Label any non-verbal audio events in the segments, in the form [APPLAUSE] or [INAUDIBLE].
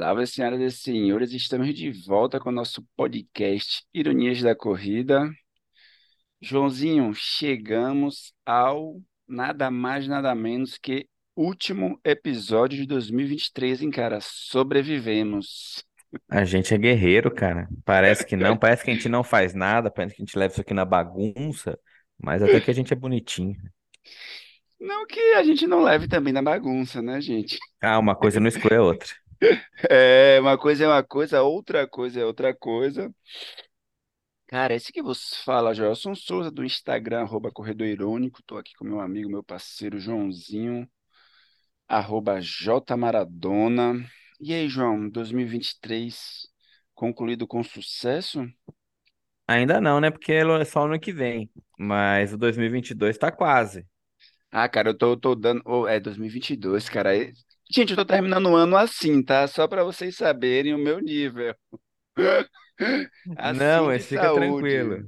Salve, senhoras e senhores, estamos de volta com o nosso podcast Ironias da Corrida. Joãozinho, chegamos ao nada mais, nada menos que último episódio de 2023, hein, cara? Sobrevivemos. A gente é guerreiro, cara. Parece que não, parece que a gente não faz nada, parece que a gente leva isso aqui na bagunça, mas até que a gente é bonitinho. Não que a gente não leve também na bagunça, né, gente? Ah, uma coisa não exclui a outra. É, uma coisa é uma coisa, outra coisa é outra coisa. Cara, esse que vos fala, Joelson Souza, do Instagram, arroba Corredor Irônico. Tô aqui com meu amigo, meu parceiro Joãozinho, arroba J Maradona. E aí, João, 2023 concluído com sucesso? Ainda não, né? Porque é só ano que vem, mas o 2022 tá quase. Ah, cara, eu tô, tô dando. oh, é 2022, cara. Gente, eu tô terminando o ano assim, tá? Só pra vocês saberem o meu nível. [LAUGHS] Não, Assim de mas fica saúde. tranquilo.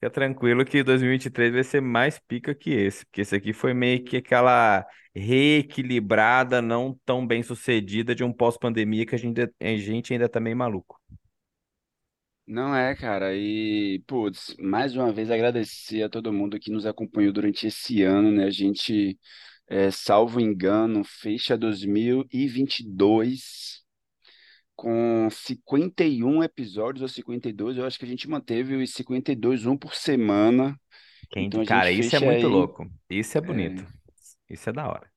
Fica tranquilo que 2023 vai ser mais pica que esse, porque esse aqui foi meio que aquela reequilibrada, não tão bem sucedida de um pós-pandemia que a gente, a gente ainda tá meio maluco. Não é, cara. E, putz, mais uma vez agradecer a todo mundo que nos acompanhou durante esse ano, né? A gente, é, salvo engano, fecha 2022 com 51 episódios ou 52. Eu acho que a gente manteve os 52, um por semana. Quem, Então cara, isso é muito aí. louco. Isso é é, bonito. Isso é da hora.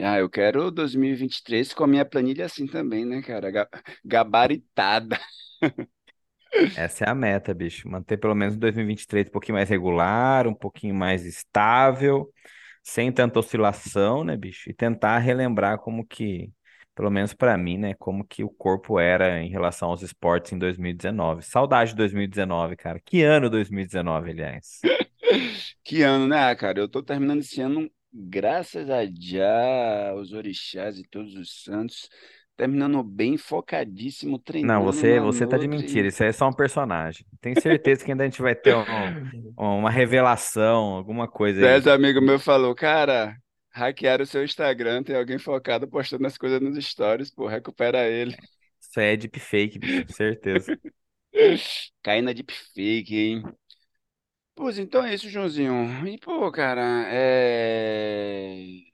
Ah, eu quero 2023 com a minha planilha assim também, né, cara? Ga- Gabaritada. [LAUGHS] Essa é a meta, bicho. Manter pelo menos 2023 um pouquinho mais regular, um pouquinho mais estável, sem tanta oscilação, né, bicho? E tentar relembrar como que, pelo menos pra mim, né, como que o corpo era em relação aos esportes em 2019. Saudade de 2019, cara. Que ano 2019, aliás. [LAUGHS] Que ano, né, cara? Eu tô terminando esse ano, graças a Já, aos orixás e todos os santos, terminando bem focadíssimo, Não, treinando você, na você tá de mentira. Isso aí é só um personagem. Tenho certeza que ainda a gente vai ter um- uma revelação, alguma coisa aí. Dez amigo meu falou, cara, hackearam o seu Instagram, tem alguém focado postando as coisas nos stories, pô, recupera ele. Isso aí é deepfake, bicho. Certeza. [LAUGHS] Cai na deepfake, hein? Pois então é isso, Joãozinho. E, pô, cara, é...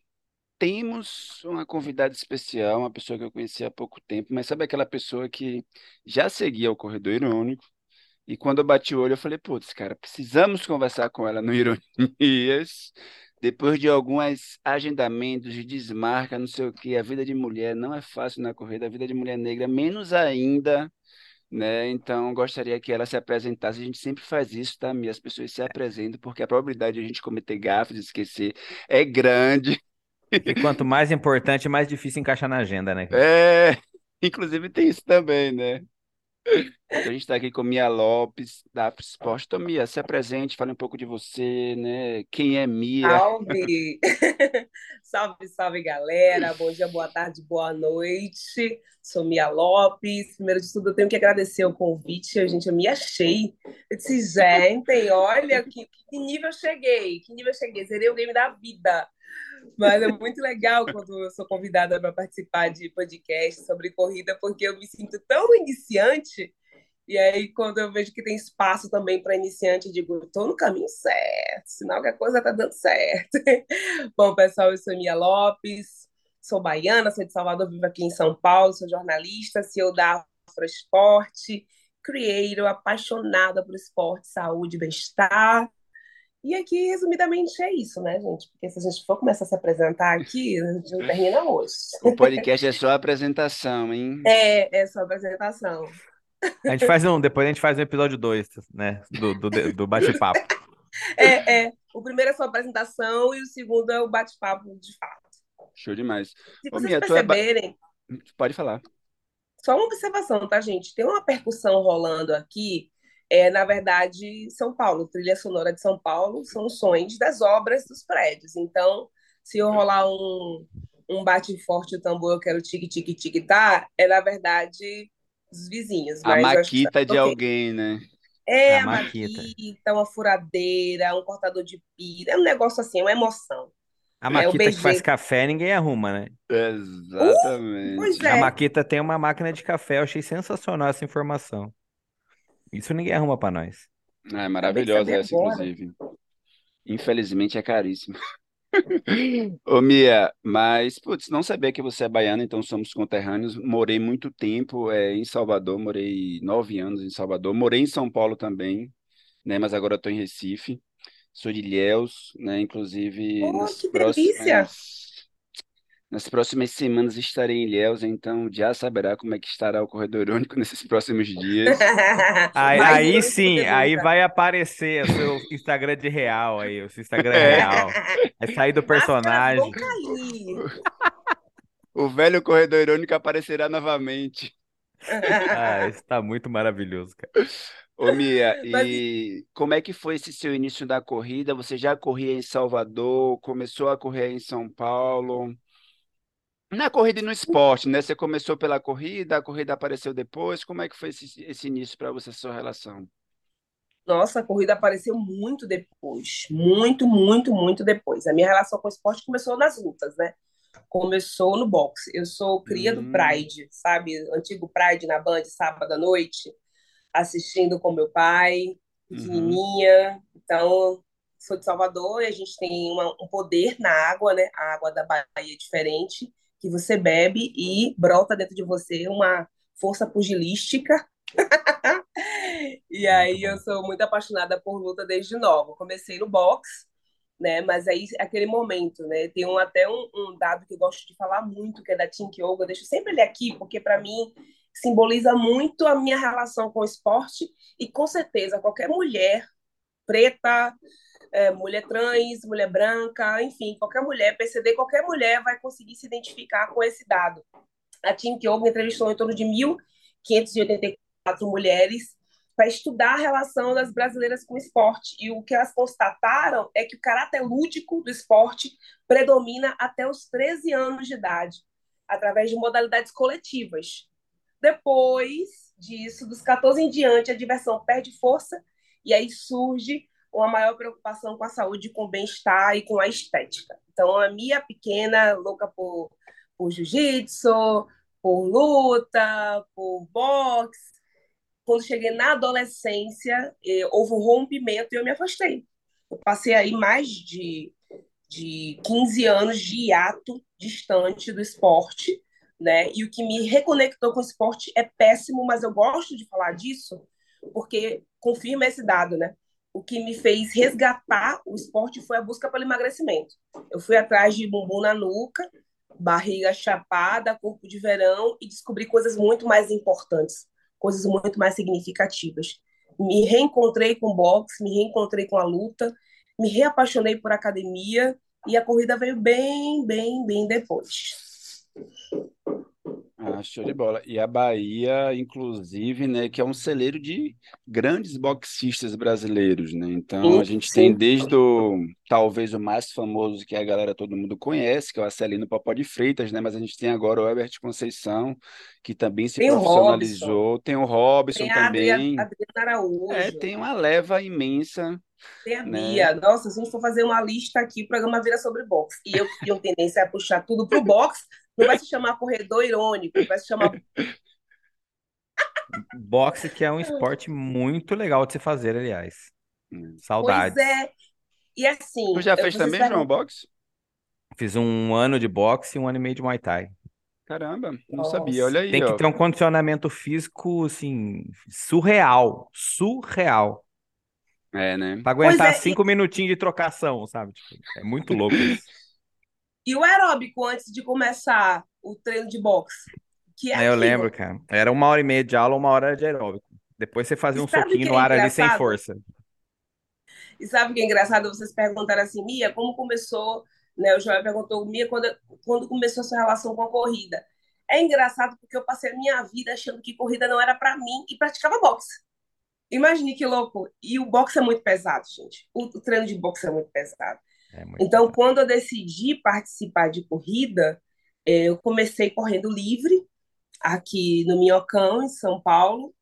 temos uma convidada especial, uma pessoa que eu conheci há pouco tempo, mas sabe aquela pessoa que já seguia o Corredor Irônico? E quando eu bati o olho, eu falei, putz, cara, precisamos conversar com ela no [LAUGHS] Ironias. Depois de alguns agendamentos de desmarca, não sei o quê, a vida de mulher não é fácil na corrida, a vida de mulher negra menos ainda, né? Então, gostaria que ela se apresentasse. A gente sempre faz isso, tá? E as pessoas se apresentam, porque a probabilidade de a gente cometer gafes, esquecer, é grande. E quanto mais importante, mais difícil encaixar na agenda, né? É, inclusive tem isso também, né? Então a gente está aqui com Mia Lopes, da Sport. Então, Mia, se apresente, fale um pouco de você, né? Quem é Mia? Salve! [LAUGHS] Salve, salve, galera! Bom dia, boa tarde, boa noite. Sou Mia Lopes. Primeiro de tudo, eu tenho que agradecer o convite. A gente, eu me achei. Eu disse, gente, olha que, que nível eu cheguei, que nível eu cheguei. Zerei o game da vida. Mas é muito legal quando eu sou convidada para participar de podcast sobre corrida, porque eu me sinto tão iniciante. E aí, quando eu vejo que tem espaço também para iniciante, eu digo, estou no caminho certo, sinal que a coisa está dando certo. [LAUGHS] Bom, pessoal, eu sou Mia Lopes, sou baiana, sou de Salvador, vivo aqui em São Paulo, sou jornalista, CEO da Afroesporte, creator, apaixonada por esporte, saúde, bem-estar. E aqui, resumidamente, é isso, né, gente? Porque se a gente for começar a se apresentar aqui, a gente não termina hoje. O podcast é só a apresentação, hein? É, é só a apresentação. A gente faz um, depois a gente faz um episódio 2, né? Do, do, do bate-papo. [LAUGHS] É, é. O primeiro é só a apresentação e o segundo é o bate-papo de fato. Show demais. Se Ô, vocês Mia, tu é. ba- perceberem, Pode falar. só uma observação, tá, gente? Tem uma percussão rolando aqui. É, na verdade, São Paulo, trilha sonora de São Paulo, são os sons das obras dos prédios. Então, se eu rolar um, um bate forte o tambor, eu quero tique, tique, tique, tá? É, na verdade, dos vizinhos, A maquita de ok. alguém, né? É A a Maquita. maquita, uma furadeira, um cortador de pilha, é um negócio assim, é uma emoção. A eu Maquita que faz café, ninguém arruma, né? Uh, pois Exatamente. A é. Maquita tem uma máquina de café, eu achei sensacional essa informação. Isso ninguém arruma pra nós. É Acabei de maravilhosa essa, agora. inclusive. Infelizmente é caríssimo. [LAUGHS] Ô, Mia, mas, putz, não sabia que você é baiana, então somos conterrâneos. Morei muito tempo, é, em Salvador, morei nove anos em Salvador. Morei em São Paulo também, né? Mas agora estou em Recife. Sou de Ilhéus, né? Inclusive, Oh, nas que delícia! Nas próximas semanas estarei em Ilhéus, então já saberá como é que estará o corredor irônico [LAUGHS] nesses próximos dias. Aí, aí sim, aí nunca. vai aparecer o seu Instagram de real aí, o seu Instagram É, real. Vai sair do [LAUGHS] personagem. [LAUGHS] o velho corredor irônico aparecerá novamente. Ah, isso tá muito maravilhoso, cara. Ô, Mia, Mas e como é que foi esse seu início da corrida? Você já corria em Salvador, começou a correr em São Paulo? Na corrida e no esporte, né? Você começou pela corrida, a corrida apareceu depois. Como é que foi esse, esse início para você, sua relação? Nossa, a corrida apareceu muito depois. Muito, muito, muito depois. A minha relação com o esporte começou nas lutas, né? Começou no boxe. Eu sou cria do Hum, Pride, sabe? Antigo Pride na Band, sábado à noite, assistindo com meu pai, uhum, pequenininha. Então, sou de Salvador e a gente tem uma- um poder na água, né? A água da Bahia é diferente, que você bebe e brota dentro de você uma força pugilística [LAUGHS] e aí eu sou muito apaixonada por luta desde nova. Comecei no boxe, né? Mas aí aquele momento, né? Tem um, até um, um dado que eu gosto de falar muito, que é da Tink Yoga. Eu deixo sempre ele aqui, porque para mim simboliza muito a minha relação com o esporte e com certeza qualquer mulher preta, é, mulher trans, mulher branca, enfim, qualquer mulher, PCD, qualquer mulher vai conseguir se identificar com esse dado. A Tink Yoga entrevistou em torno de 1.584 mulheres para estudar a relação das brasileiras com o esporte. E o que elas constataram é que o caráter lúdico do esporte predomina até os 13 anos de idade, através de modalidades coletivas. Depois disso, dos 14 em diante, a diversão perde força e aí surge uma maior preocupação com a saúde, com o bem-estar e com a estética. Então, a minha pequena, louca por, por jiu-jitsu, por luta, por boxe, quando cheguei na adolescência, eh, houve um rompimento e eu me afastei. Eu passei aí mais de, de 15 anos de hiato distante do esporte, né? E o que me reconectou com o esporte é péssimo, mas eu gosto de falar disso porque confirma esse dado, né? O que me fez resgatar o esporte foi a busca pelo emagrecimento. Eu fui atrás de bumbum na nuca, barriga chapada, corpo de verão e descobri coisas muito mais importantes, coisas muito mais significativas. Me reencontrei com boxe, me reencontrei com a luta, me reapaixonei por academia e a corrida veio bem, bem, bem depois. Ah, show de bola. E a Bahia, inclusive, né, que é um celeiro de grandes boxistas brasileiros, né? Então a Sim, gente tem sim. desde o, talvez o mais famoso que a galera todo mundo conhece, que é o Acelino Popó de Freitas, né? Mas a gente tem agora o Herbert Conceição, que também se Tem Robson, profissionalizou, tem o Robson tem a também. Adriana É, Araújo, tem uma leva imensa, tem a né? Bia. Nossa, se a gente for fazer uma lista aqui, o programa vira sobre boxe. E eu tenho tendência a puxar tudo pro boxe, não vai se chamar corredor irônico, vai se chamar. Boxe que é um esporte muito legal de se fazer, aliás. Hum. Pois Saudades. é. E Tu assim, já eu- fez também, João, boxe? Fiz um ano de boxe e um ano e meio de Muay Thai. Caramba, não sabia. Nossa. Olha aí, Tem que ó. ter um condicionamento físico, assim, surreal. Surreal. É, né? Pra Pois aguentar é, e, cinco minutinhos de trocação, sabe? Tipo, é muito louco isso. E o aeróbico antes de começar o treino de boxe? Que é Aí eu lembro, cara. Era uma hora e meia de aula, uma hora de aeróbico. Depois você fazia E um soquinho no é ar ali sem força. E sabe o que é engraçado? Vocês perguntaram assim, Mia, como começou, né? O Joel perguntou, Mia, quando, quando começou a sua relação com a corrida? É engraçado porque eu passei a minha vida achando que corrida não era para mim e praticava boxe. Imagine que louco. E o boxe é muito pesado, gente. O, o treino de boxe é muito pesado. É Então, quando eu decidi participar de corrida, eh, eu comecei correndo livre aqui no Minhocão, em São Paulo,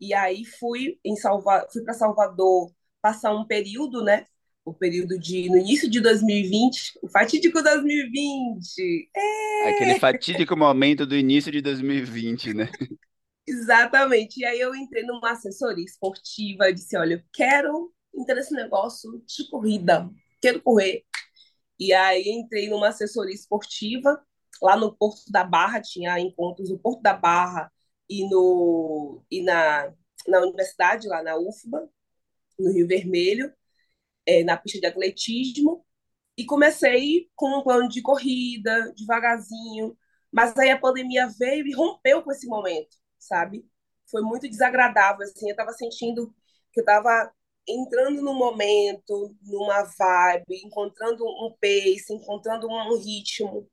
e aí fui em Salva... fui para Salvador passar um período, né, o período de no início de 2020, o fatídico 2020. É... Aquele fatídico momento do início de 2020, né? [LAUGHS] Exatamente. E aí eu entrei numa assessoria esportiva, disse, olha, eu quero entrar nesse negócio de corrida, quero correr. E aí entrei numa assessoria esportiva, lá no Porto da Barra, tinha encontros no Porto da Barra e, no, e na, na universidade, lá na UFBA, no Rio Vermelho é, na pista de atletismo e comecei com um plano de corrida, devagarzinho. Mas aí a pandemia veio e rompeu com esse momento, sabe? Foi muito desagradável, assim. Eu estava sentindo que eu estava entrando num momento, numa vibe, encontrando um pace, encontrando um ritmo.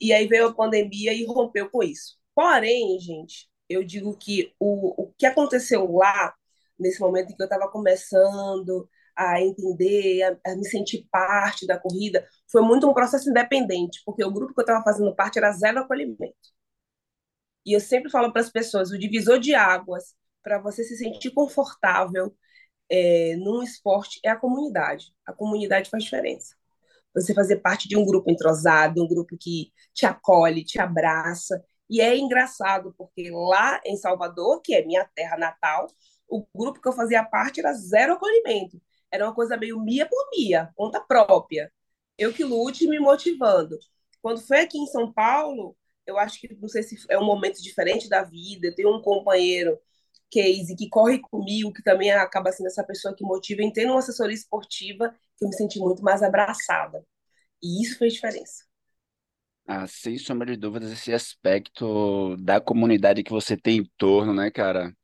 E aí veio a pandemia e rompeu com isso. Porém, gente, eu digo que o, o que aconteceu lá, nesse momento em que eu estava começando, a entender, a, a, me sentir parte da corrida, foi muito um processo independente, porque o grupo que eu estava fazendo parte era zero acolhimento. E eu sempre falo para as pessoas, o divisor de águas para você se sentir confortável é, num esporte é a comunidade. A comunidade faz diferença. Você fazer parte de um grupo entrosado, um grupo que te acolhe, te abraça. E é engraçado, porque lá em Salvador, que é minha terra natal, o grupo que eu fazia parte era zero acolhimento era uma coisa meio mia por mia, conta própria. Eu que lute me motivando. Quando foi aqui em São Paulo, eu acho que não sei se é um momento diferente da vida. Eu tenho um companheiro, Casey, que corre comigo, que também acaba sendo essa pessoa que motiva. Entrei numa assessoria esportiva que eu me senti muito mais abraçada. E isso fez diferença. Ah, sem sombra de dúvidas, esse aspecto da comunidade que você tem em torno, né, cara,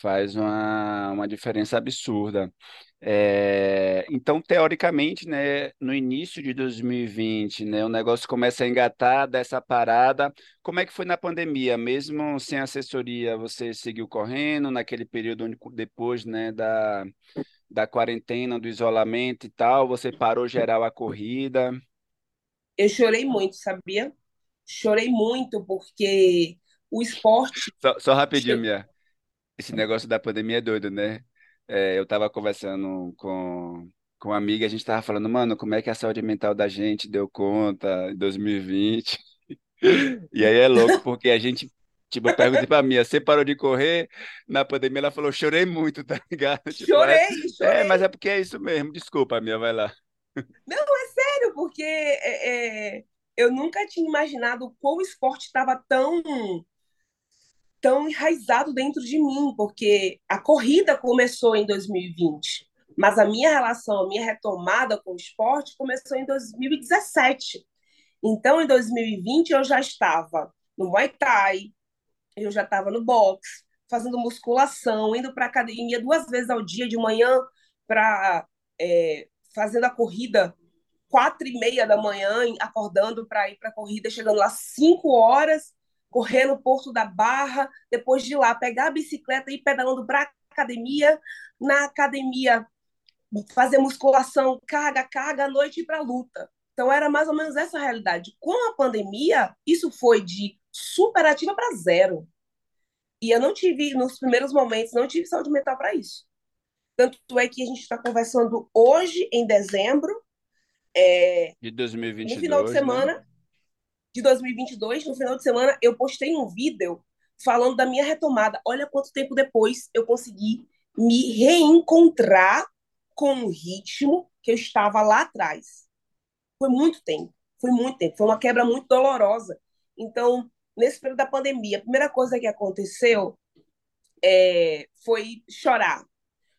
faz uma, uma diferença absurda. É, então, teoricamente, né, no início de 2020, né, o negócio começa a engatar dessa parada. Como é que foi na pandemia? Mesmo sem assessoria, você seguiu correndo naquele período onde, depois, né, da, da quarentena, do isolamento e tal, você parou geral a corrida? Eu chorei muito, sabia? Chorei muito porque o esporte. Só, só rapidinho, minha. Esse negócio da pandemia é doido, né? É, eu estava conversando com, com uma amiga, a gente estava falando, mano, como é que a saúde mental da gente deu conta em 2020? [LAUGHS] E aí é louco, porque a gente, tipo, eu perguntei pra Mia, você parou de correr na pandemia? Ela falou, chorei muito, [LAUGHS] tá ligado? Tipo, chorei, é, chorei. É, mas é porque é isso mesmo, desculpa, Mia, vai lá. Não, é sério, porque é, é, eu nunca tinha imaginado o esporte estava tão tão enraizado dentro de mim, porque a corrida começou em 2020, mas a minha relação, a minha retomada com o esporte começou em 2017. Então, em 2020, eu já estava no Muay Thai, eu já estava no boxe, fazendo musculação, indo para academia duas vezes ao dia, de manhã, para é, fazendo a corrida quatro e meia da manhã, acordando para ir para a corrida, chegando lá cinco horas correr no Porto da Barra, depois de lá pegar a bicicleta e ir pedalando para a academia, na academia fazer musculação, carga, carga, à noite e para luta. Então era mais ou menos essa realidade. Com a pandemia, isso foi de superativa para zero. E eu não tive, nos primeiros momentos, não tive saúde mental para isso. Tanto é que a gente está conversando hoje, em dezembro, é, de 2022, no final de né? semana, né? De 2022, no final de semana, eu postei um vídeo falando da minha retomada. Olha quanto tempo depois eu consegui me reencontrar com o ritmo que eu estava lá atrás. Foi muito tempo, foi muito tempo, foi uma quebra muito dolorosa. Então, nesse período da pandemia, a primeira coisa que aconteceu é, foi chorar.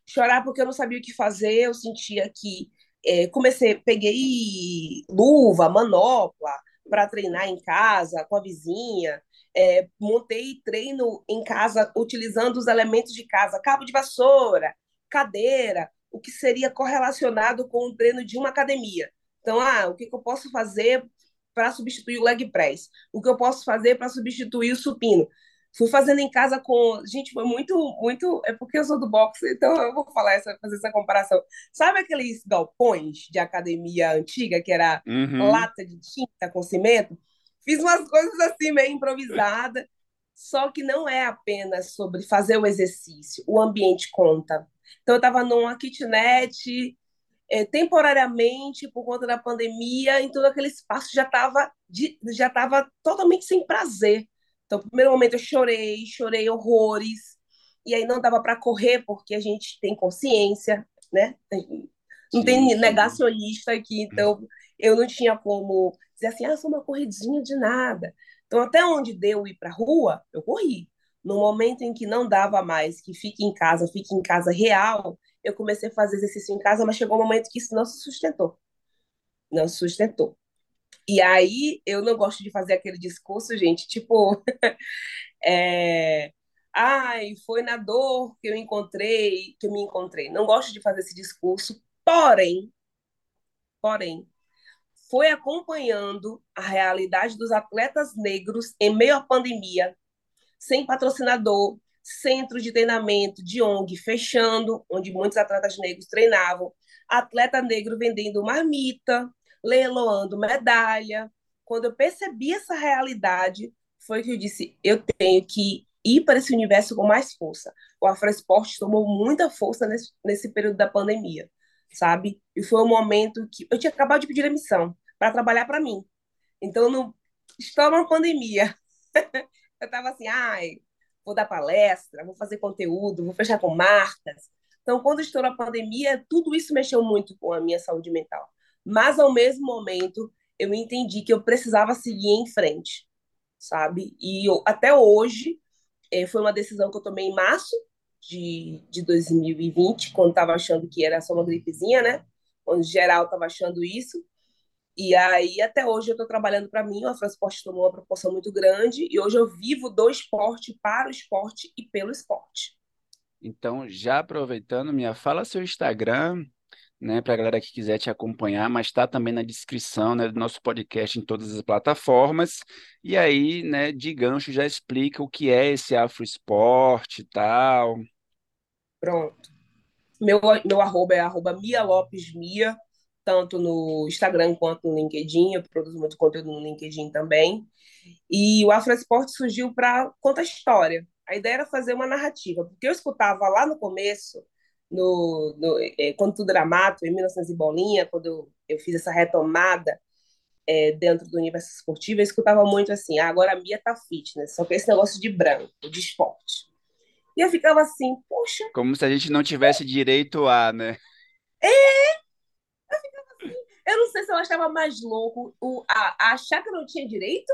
Chorar porque eu não sabia o que fazer, eu sentia que é, comecei, peguei luva, manopla, para treinar em casa, com a vizinha. É, montei treino em casa utilizando os elementos de casa, cabo de vassoura, cadeira, o que seria correlacionado com o treino de uma academia. Então, ah, o que, que eu posso fazer para substituir o leg press? O que eu posso fazer para substituir o supino? Fui fazendo em casa com. Gente, foi muito, muito. É porque eu sou do boxe, então eu vou falar essa, fazer essa comparação. Sabe aqueles galpões de academia antiga, que era uhum. lata de tinta com cimento? Fiz umas coisas assim, meio improvisada. Só que não é apenas sobre fazer o exercício, o ambiente conta. Então, eu estava numa kitnet, é, temporariamente, por conta da pandemia, então aquele espaço já estava já tava totalmente sem prazer. Então, no primeiro momento eu chorei, chorei horrores, e aí não dava para correr, porque a gente tem consciência, né? Não tem negacionista aqui, então eu não tinha como dizer assim, ah, sou uma corridinha de nada. Então, até onde deu ir para a rua, eu corri. No momento em que não dava mais, que fique em casa, fique em casa real, eu comecei a fazer exercício em casa, mas chegou um momento que isso não se sustentou. Não se sustentou. E aí eu não gosto de fazer aquele discurso, gente, tipo, [LAUGHS] é, ai, foi na dor que eu encontrei, que eu me encontrei. Não gosto de fazer esse discurso, porém, porém, foi acompanhando a realidade dos atletas negros em meio à pandemia, sem patrocinador, centro de treinamento de ONG fechando, onde muitos atletas negros treinavam, atleta negro vendendo marmita, leiloando medalha. Quando eu percebi essa realidade, foi que eu disse: eu tenho que ir para esse universo com mais força. O Afroesporte tomou muita força nesse, nesse período da pandemia, sabe? E foi um momento que eu tinha acabado de pedir a missão para trabalhar para mim. Então, não estou na pandemia. [LAUGHS] eu estava assim, ai, vou dar palestra, vou fazer conteúdo, vou fechar com marcas. Então, quando estourou a pandemia, tudo isso mexeu muito com a minha saúde mental. Mas, ao mesmo momento, eu entendi que eu precisava seguir em frente, sabe? E eu, até hoje, é, foi uma decisão que eu tomei em março de, de 2020, quando estava achando que era só uma gripezinha, né? Quando geral estava achando isso. E aí, até hoje, eu estou trabalhando para mim, o Afroesporte tomou uma proporção muito grande, e hoje eu vivo do esporte, para o esporte e pelo esporte. Então, já aproveitando, minha fala seu Instagram, né, para a galera que quiser te acompanhar, mas está também na descrição, né, do nosso podcast em todas as plataformas. E aí, né, de gancho, já explica o que é esse Afroesporte e tal. Pronto. Meu, meu arroba é arroba Mia Lopes Mia, tanto no Instagram quanto no LinkedIn. Eu produzo muito conteúdo no LinkedIn também. E o Afroesporte surgiu para contar história. A ideia era fazer uma narrativa, porque eu escutava lá no começo, no, no é, quando tudo era mato, em 1900 e bolinha, quando eu, eu fiz essa retomada é, dentro do universo esportivo, eu escutava muito assim, ah, agora a Mia tá fitness, só que esse negócio de branco, de esporte. E eu ficava assim, poxa... Como se a gente não tivesse direito a, né? É, eu não sei se eu achava mais louco o, a, a achar que eu não tinha direito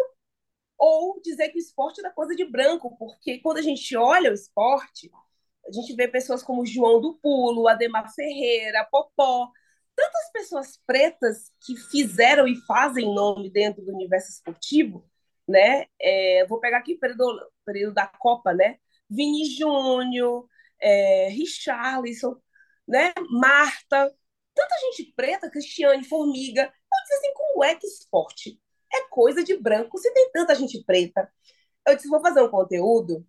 ou dizer que o esporte era coisa de branco, porque quando a gente olha o esporte, a gente vê pessoas como João do Pulo, Ademar Ferreira, Popó, tantas pessoas pretas que fizeram e fazem nome dentro do universo esportivo, né? É, vou pegar aqui o período, período da Copa, né? Vini Júnior, é, Richarlison, né? Marta, tanta gente preta, Cristiane, Formiga. Eu disse assim, como é que esporte é coisa de branco se tem tanta gente preta? Eu disse, vou fazer um conteúdo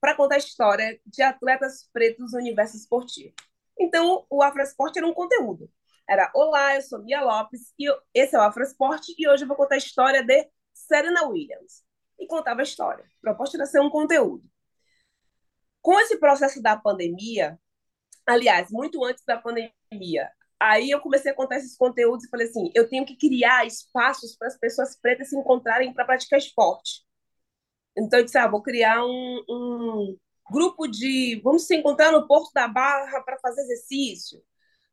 para contar a história de atletas pretos no universo esportivo. Então, o Afroesporte era um conteúdo. Era, olá, eu sou Mia Lopes, e eu, esse é o Afroesporte, e hoje eu vou contar a história de Serena Williams. E contava a história. A proposta era ser um conteúdo. Com esse processo da pandemia, aliás, muito antes da pandemia, Aí eu comecei a contar esses conteúdos e falei assim: eu tenho que criar espaços para as pessoas pretas se encontrarem para praticar esporte. Então eu disse: ah, vou criar um, um grupo de. Vamos se encontrar no Porto da Barra para fazer exercício,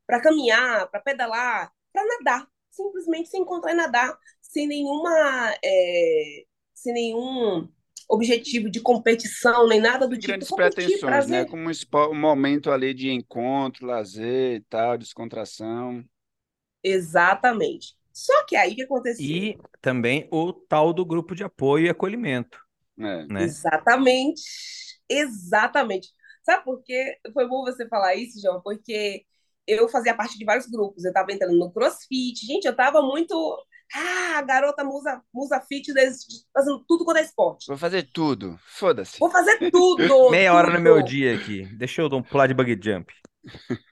para caminhar, para pedalar, para nadar. Simplesmente se encontrar e nadar, sem nenhuma. É, sem nenhum objetivo de competição, nem nada do tipo. Grandes pretensões, né? Como um momento ali de encontro, lazer e tal, descontração. Exatamente. Só que aí que aconteceu? E também o tal do grupo de apoio e acolhimento. É. Né? Exatamente. Exatamente. Sabe por quê? Foi bom você falar isso, João, porque eu fazia parte de vários grupos. Eu estava entrando no CrossFit. Gente, eu estava muito ah, garota musa, musa fitness, fazendo tudo quando é esporte. Vou fazer tudo. Foda-se. Vou fazer [LAUGHS] tudo. Meia tudo. hora no meu dia aqui. Deixa eu dar um pular de bug jump.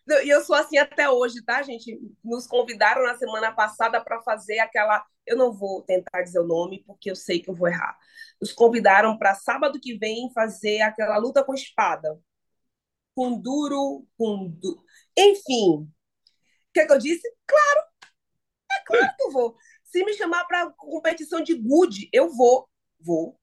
E eu sou assim até hoje, tá, gente? Nos convidaram na semana passada para fazer aquela. Eu não vou tentar dizer o nome, porque eu sei que eu vou errar. Nos convidaram para sábado que vem fazer aquela luta com espada. Com duro, com. Du... Enfim, que, que eu disse? Claro, é claro que eu vou. Se me chamar para competição de good, eu vou, vou.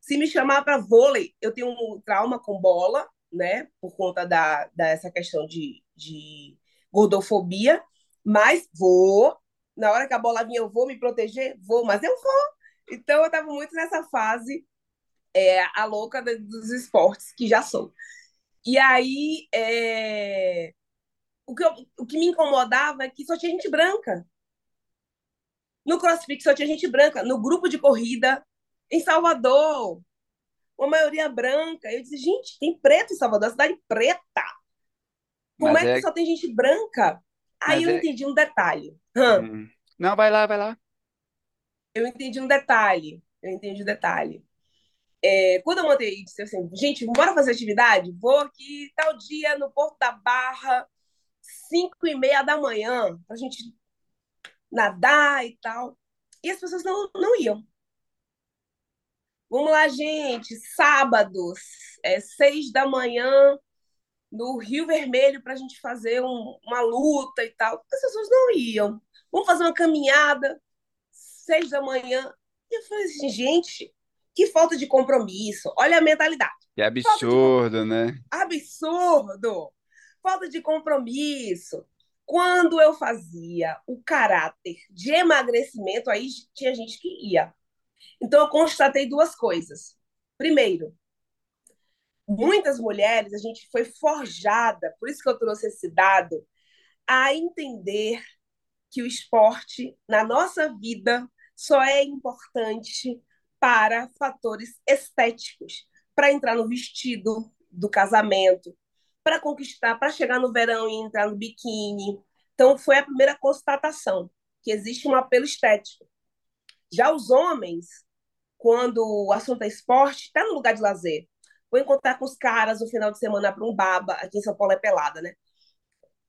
Se me chamar para vôlei, eu tenho um trauma com bola, né? Por conta da, dessa questão de, de gordofobia, mas vou. Na hora que a bola vinha, eu vou me proteger? Vou, mas eu vou. Então, eu estava muito nessa fase, é, a louca dos esportes, que já sou. E aí, é... o, que eu, o que me incomodava é que só tinha gente branca. No CrossFit só tinha gente branca. No grupo de corrida, em Salvador, uma maioria branca. Eu disse, gente, tem preto em Salvador, cidade preta. Como Mas é, é que só tem gente branca? Aí Mas eu é... entendi um detalhe. Hum. Não, vai lá, vai lá. Eu entendi um detalhe. Eu entendi um detalhe. É, quando eu montei, disse assim, gente, bora fazer atividade? Vou aqui tal dia no Porto da Barra, 5 e meia da manhã, pra gente nadar e tal. E as pessoas não, não iam. Vamos lá, gente, sábados, é, seis da manhã, no Rio Vermelho, para a gente fazer um, uma luta e tal. As pessoas não iam. Vamos fazer uma caminhada, seis da manhã. E eu falei assim, gente, que falta de compromisso. Olha a mentalidade. Que absurdo, né? Absurdo. Falta de compromisso. Quando eu fazia o caráter de emagrecimento, aí tinha gente que ia. Então, eu constatei duas coisas. Primeiro, muitas mulheres, a gente foi forjada, por isso que eu trouxe esse dado, a entender que o esporte na nossa vida só é importante para fatores estéticos, para entrar no vestido do casamento, para conquistar, para chegar no verão e entrar no biquíni. Então, foi a primeira constatação que existe um apelo estético. Já os homens, quando o assunto é esporte, está no lugar de lazer. Vou encontrar com os caras no final de semana para um baba, aqui em São Paulo é pelada, né?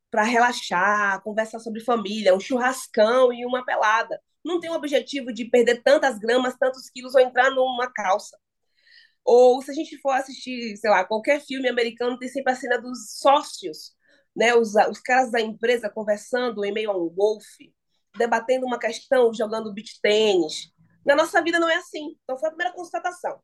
Para relaxar, conversar sobre família, um churrascão e uma pelada. Não tem o objetivo de perder tantas gramas, tantos quilos ou entrar numa calça. Ou se a gente for assistir, sei lá, qualquer filme americano, tem sempre a cena dos sócios, né? Os, os caras da empresa conversando em meio a um golfe, debatendo uma questão, jogando beach tênis. Na nossa vida não é assim. Então foi a primeira constatação.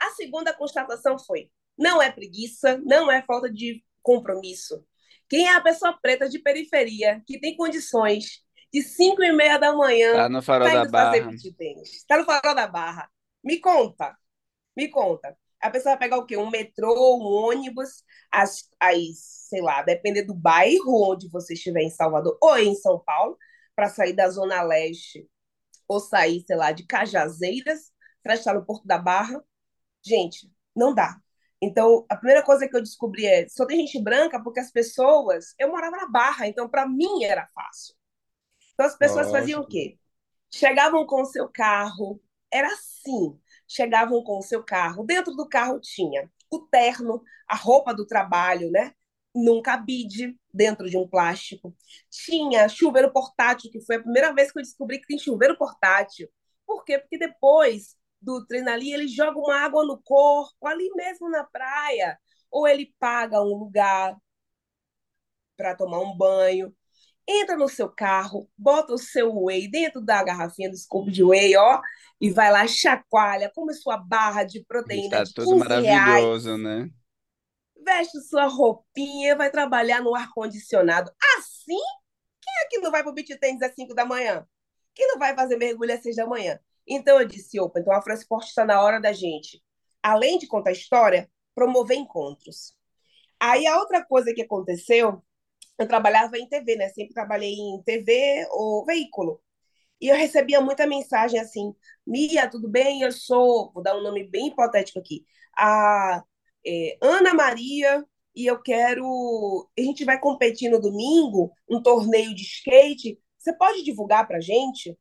A segunda constatação foi: não é preguiça, não é falta de compromisso. Quem é a pessoa preta de periferia que tem condições de 5 e meia da manhã tá no farol da barra. Está no farol da barra. Me conta. Me conta. A pessoa vai pegar o quê? Um metrô, um ônibus, as, as, sei lá, depender do bairro onde você estiver em Salvador ou em São Paulo, para sair da Zona Leste ou sair, sei lá, de Cajazeiras para estar no Porto da Barra. Gente, não dá. Então, a primeira coisa que eu descobri é: só tem gente branca porque as pessoas. Eu morava na Barra, então para mim era fácil. Então, as pessoas Nossa. faziam o quê? Chegavam com o seu carro, era assim chegavam com o seu carro. Dentro do carro tinha o terno, a roupa do trabalho, né? Num cabide dentro de um plástico. Tinha chuveiro portátil, que foi a primeira vez que eu descobri que tem chuveiro portátil. Por quê? Porque depois do treino ali, ele joga uma água no corpo, ali mesmo na praia. Ou ele paga um lugar para tomar um banho entra no seu carro, bota o seu whey dentro da garrafinha do scoop de whey, ó, e vai lá, chacoalha, come sua barra de proteína Está tudo maravilhoso, reais, né? Veste sua roupinha, vai trabalhar no ar-condicionado. Assim, quem é que não vai pro beat tênis às 5 da manhã? Quem não vai fazer mergulho às 6 da manhã? Então eu disse, opa, então a Fransport está na hora da gente, além de contar história, promover encontros. Aí a outra coisa que aconteceu eu trabalhava em TV, né? Sempre trabalhei em TV ou veículo. E eu recebia muita mensagem assim: Mia, tudo bem? Eu sou, vou dar um nome bem hipotético aqui, a é, Ana Maria, e eu quero. A gente vai competir no domingo, um torneio de skate. Você pode divulgar para gente?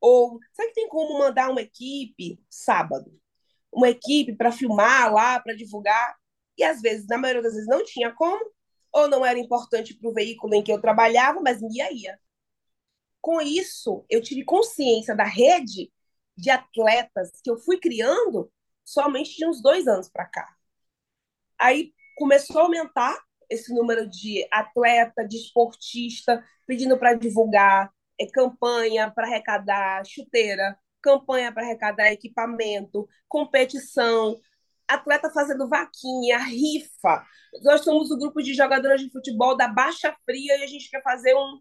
Ou será que tem como mandar uma equipe sábado? Uma equipe para filmar lá, para divulgar? E às vezes, na maioria das vezes, não tinha como ou não era importante para o veículo em que eu trabalhava, mas me ia. Com isso, eu tive consciência da rede de atletas que eu fui criando somente de uns dois anos para cá. Aí começou a aumentar esse número de atleta, de esportista, pedindo para divulgar é, campanha para arrecadar chuteira, campanha para arrecadar equipamento, competição, atleta fazendo vaquinha, rifa. Nós somos o grupo de jogadoras de futebol da Baixa Fria e a gente quer fazer um.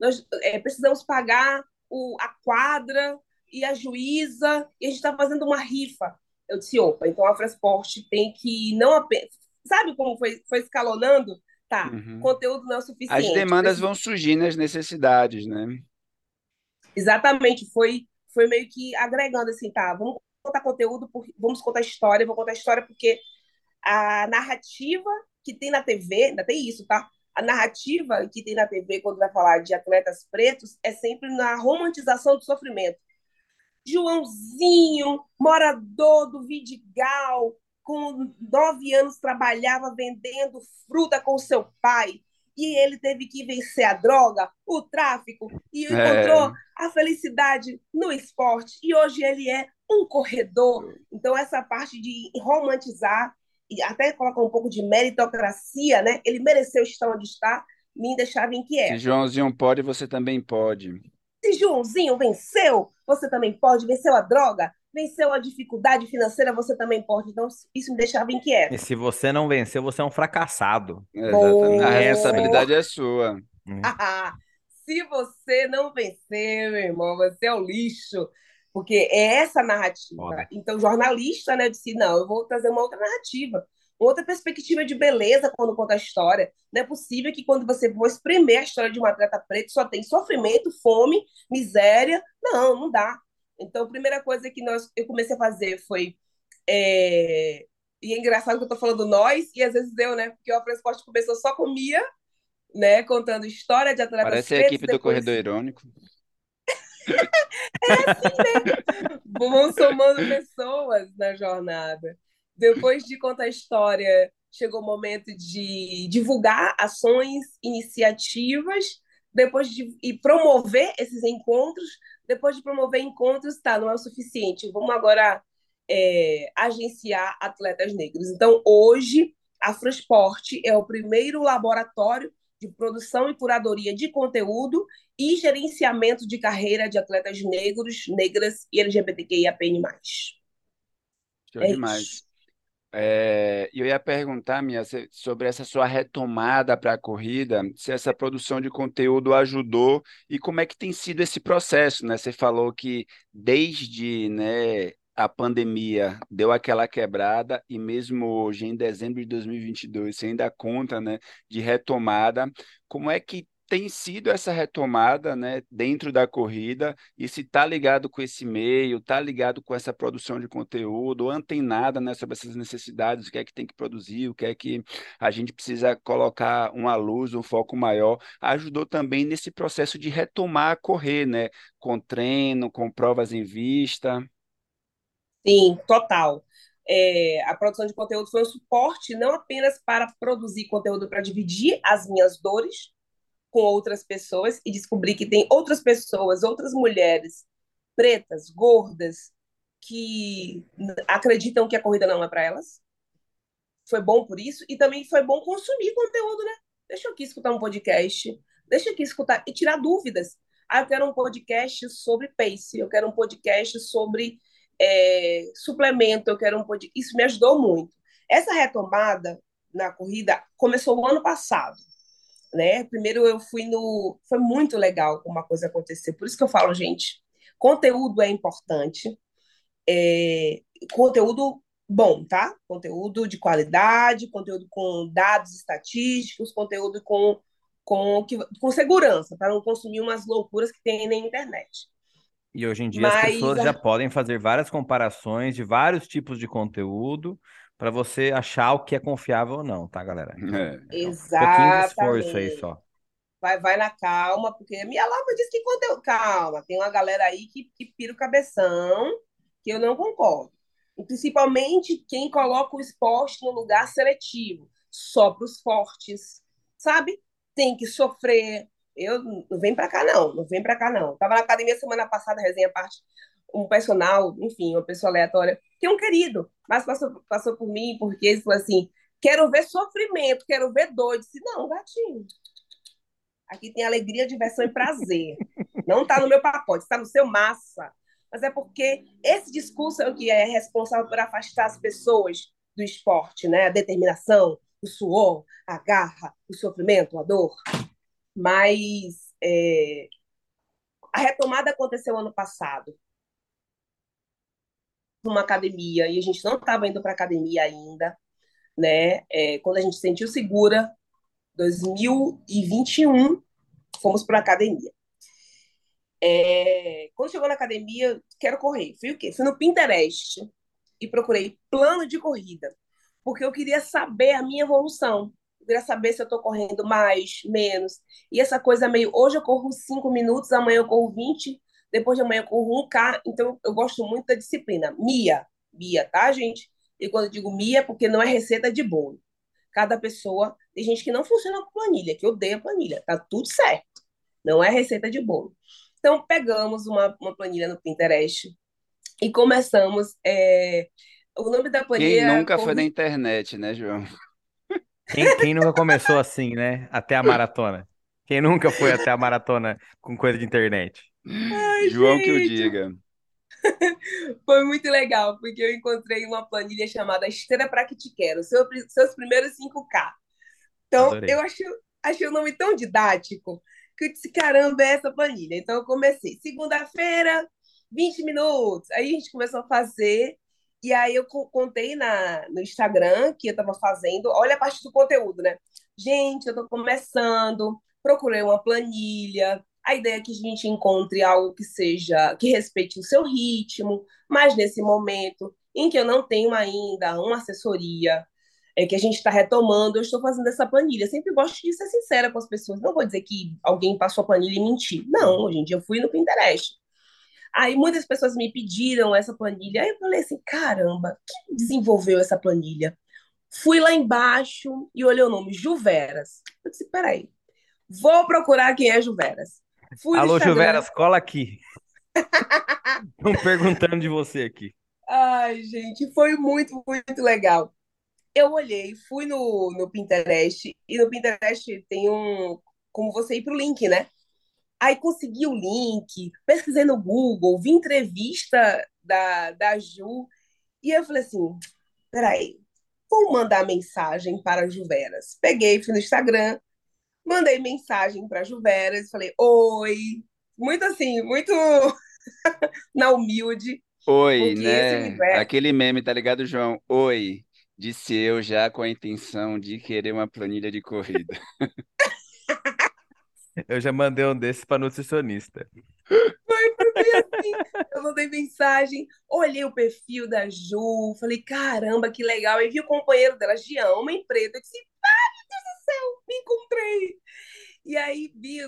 Nós é, precisamos pagar o, a quadra e a juíza e a gente está fazendo uma rifa. Eu disse, opa, então a Fresport tem que não apenas. Sabe como foi, foi escalonando? Tá, uhum. conteúdo não é suficiente. As demandas precisa... vão surgindo as necessidades, né? Exatamente, foi, foi meio que agregando assim, tá, vamos contar conteúdo, vamos contar história, vou contar história porque a narrativa que tem na TV, ainda tem isso, tá? A narrativa que tem na TV quando vai falar de atletas pretos é sempre na romantização do sofrimento. Joãozinho, morador do Vidigal, com nove anos trabalhava vendendo fruta com seu pai e ele teve que vencer a droga, o tráfico e é. encontrou é. a felicidade no esporte e hoje ele é um corredor. Então essa parte de romantizar e até colocar um pouco de meritocracia, né? Ele mereceu estar onde está, me deixava inquieta. Se Joãozinho pode, você também pode. Se Joãozinho venceu, você também pode. Venceu a droga, venceu a dificuldade financeira, você também pode. Então, isso me deixava inquieto. E se você não venceu, você é um fracassado. Exatamente. A responsabilidade é sua. [LAUGHS] Se você não vencer, meu irmão, você é o lixo. Porque é essa narrativa. Foda. Então, jornalista, né, disse: não, eu vou trazer uma outra narrativa outra perspectiva de beleza quando conta a história. Não é possível que quando você for espremer a história de um atleta preto só tem sofrimento, fome, miséria. Não, não dá. Então, a primeira coisa que nós, eu comecei a fazer foi. É... E é engraçado que eu tô falando nós, e às vezes eu, né? Porque o Afroesporte começou só com Mia, né? Contando história de atletas Parece pretos, a equipe depois... do Corredor Irônico. [LAUGHS] é assim, né? Vão somando pessoas na jornada. Depois de contar a história, chegou o momento de divulgar ações, iniciativas, depois de e promover esses encontros. Depois de promover encontros, tá, não é o suficiente. Vamos agora é, agenciar atletas negros. Então, hoje, a Afrosport é o primeiro laboratório de produção e curadoria de conteúdo e gerenciamento de carreira de atletas negros, negras e LGBTQIAPN+. Show é demais. Isso. É, eu ia perguntar, Mia, sobre essa sua retomada para a corrida, se essa produção de conteúdo ajudou e como é que tem sido esse processo, né? Você falou que desde, né, a pandemia deu aquela quebrada e mesmo hoje, em dezembro de 2022, você ainda conta, né, de retomada. Como é que tem sido essa retomada né, dentro da corrida e se está ligado com esse meio, está ligado com essa produção de conteúdo, antenada né, sobre essas necessidades, o que é que tem que produzir, o que é que a gente precisa colocar uma luz, um foco maior, ajudou também nesse processo de retomar a correr, né, com treino, com provas em vista. Sim, total. É, a produção de conteúdo foi um suporte não apenas para produzir conteúdo para dividir as minhas dores, com outras pessoas e descobri que tem outras pessoas, outras mulheres pretas, gordas, que acreditam que a corrida não é para elas. Foi bom por isso e também foi bom consumir conteúdo, né? Deixa eu aqui escutar um podcast, deixa eu aqui escutar e tirar dúvidas. Ah, eu quero um podcast sobre pace, eu quero um podcast sobre é, suplemento, eu quero um podcast. Isso me ajudou muito. Essa retomada na corrida começou o ano passado né? Primeiro eu fui no, foi muito legal como a coisa aconteceu. Por isso que eu falo, gente, conteúdo é importante, é, conteúdo bom, tá? Conteúdo de qualidade, conteúdo com dados estatísticos, conteúdo com com, com segurança, para não consumir umas loucuras que tem na internet. E hoje em dia Mas, as pessoas já podem fazer várias comparações de vários tipos de conteúdo para você achar o que é confiável ou não, tá, galera? [LAUGHS] É. Exatamente. Um pouquinho de esforço aí só. Vai, vai na calma, porque minha Lava diz que conteúdo. Calma, tem uma galera aí que, que pira o cabeção, que eu não concordo. E principalmente quem coloca o esporte no lugar seletivo, só para os fortes, sabe? Tem que sofrer. Eu não vem para cá não, não vem para cá não. Tava na academia semana passada, resenha parte um personal, enfim, uma pessoa aleatória, que é um querido, mas passou, passou por mim porque ele falou assim: Quero ver sofrimento, quero ver dor. Eu disse, não, gatinho. Aqui tem alegria, diversão e prazer. Não está no meu pacote, está no seu massa. Mas é porque esse discurso é o que é responsável por afastar as pessoas do esporte, né? A determinação, o suor, a garra, o sofrimento, a dor. Mas é... a retomada aconteceu ano passado uma academia e a gente não estava indo para academia ainda, né? É, quando a gente se sentiu segura, 2021, fomos para academia. É, quando chegou na academia, quero correr. Fui o quê? Fui no Pinterest e procurei plano de corrida, porque eu queria saber a minha evolução. Eu queria saber se eu estou correndo mais, menos. E essa coisa meio, hoje eu corro 5 minutos, amanhã eu corro 20, depois de amanhã eu corro 1K. Então eu gosto muito da disciplina. Mia, Mia, tá, gente? E quando eu digo Mia, é porque não é receita de bolo. Cada pessoa, tem gente que não funciona com planilha, que odeia a planilha. Tá tudo certo. Não é receita de bolo. Então pegamos uma, uma planilha no Pinterest e começamos. É... O nome da planilha. Quem nunca foi na internet, né, João? Quem, quem nunca começou assim, né? Até a maratona. Quem nunca foi até a maratona com coisa de internet? Ai, João que o gente. diga. [LAUGHS] Foi muito legal, porque eu encontrei uma planilha chamada Esteira para que te quero, seu, seus primeiros 5K. Então, Adorei. eu achei, achei o nome tão didático que eu disse, caramba, é essa planilha. Então, eu comecei. Segunda-feira, 20 minutos. Aí a gente começou a fazer, e aí eu co- contei na, no Instagram que eu estava fazendo. Olha a parte do conteúdo, né? Gente, eu estou começando, procurei uma planilha. A ideia é que a gente encontre algo que seja, que respeite o seu ritmo, mas nesse momento em que eu não tenho ainda uma assessoria, é, que a gente está retomando, eu estou fazendo essa planilha. Eu sempre gosto de ser sincera com as pessoas. Não vou dizer que alguém passou a planilha e mentiu. Não, hoje em dia eu fui no Pinterest. Aí muitas pessoas me pediram essa planilha. Aí eu falei assim: caramba, quem desenvolveu essa planilha? Fui lá embaixo e olhei o nome, Juveras. Eu disse: peraí, vou procurar quem é Juveras. Fui Alô. Juveras, cola aqui. [LAUGHS] Estão perguntando de você aqui. Ai, gente, foi muito, muito legal. Eu olhei, fui no, no Pinterest, e no Pinterest tem um. Como você ir para o link, né? Aí consegui o link, pesquisei no Google, vi entrevista da, da Ju, e eu falei assim: peraí, vou mandar mensagem para a Juveras. Peguei, fui no Instagram, mandei mensagem para a Juveras, falei: oi. Muito assim, muito [LAUGHS] na humilde, Oi, né? Aquele meme, tá ligado, João? Oi, disse eu já com a intenção de querer uma planilha de corrida. [LAUGHS] Eu já mandei um desses para nutricionista. assim, eu mandei mensagem, olhei o perfil da Ju, falei, caramba, que legal. E vi o companheiro dela, Jean, homem preto. Eu disse, ai, meu Deus do céu, me encontrei. E aí vi,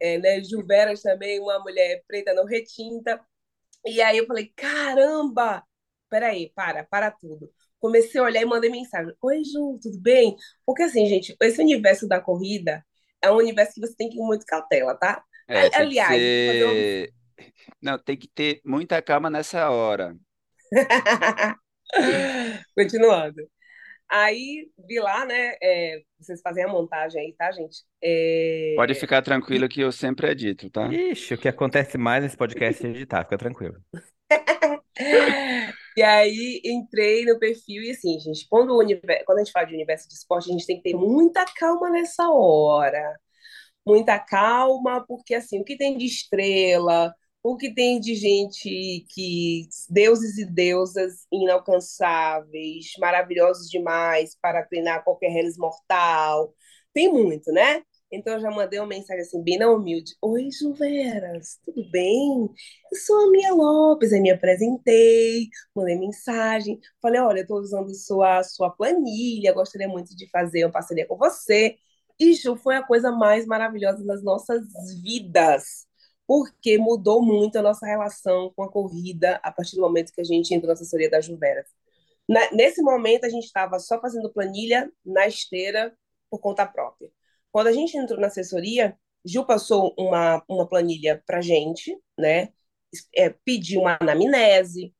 é, né, Ju Veras também, uma mulher preta não retinta. E aí eu falei, caramba, peraí, para, para tudo. Comecei a olhar e mandei mensagem. Oi, Ju, tudo bem? Porque assim, gente, esse universo da corrida é um universo que você tem que ir muito cautela, tá? É, Aliás. Não, tem que ter muita calma nessa hora. [LAUGHS] Continuando. Aí vi lá, né? é, vocês fazem a montagem aí, tá, gente? Pode É, ficar tranquilo que eu sempre edito, tá? Ixi, o que acontece mais nesse podcast é editar, fica tranquilo. [LAUGHS] E aí entrei no perfil e assim, gente, quando, o universo, quando a gente fala de universo de esporte, a gente tem que ter muita calma nessa hora. Muita calma, porque assim, o que tem de estrela, o que tem de gente que deuses e deusas inalcançáveis, maravilhosos demais para treinar qualquer reles mortal. Tem muito, né? Então eu já mandei uma mensagem assim, bem na humilde. Oi, Juveras, tudo bem? Eu sou a Mia Lopes, aí me apresentei, mandei mensagem, falei, olha, eu estou usando sua, sua planilha, gostaria muito de fazer uma parceria com você. E Ju foi a coisa mais maravilhosa das nossas vidas, porque mudou muito a nossa relação com a corrida a partir do momento que a gente entrou na assessoria da Juveras. Na- nesse momento, a gente estava só fazendo planilha na esteira por conta própria. Quando a gente entrou na assessoria, Gil passou uma, uma planilha para gente, né? É, pediu uma anamnese,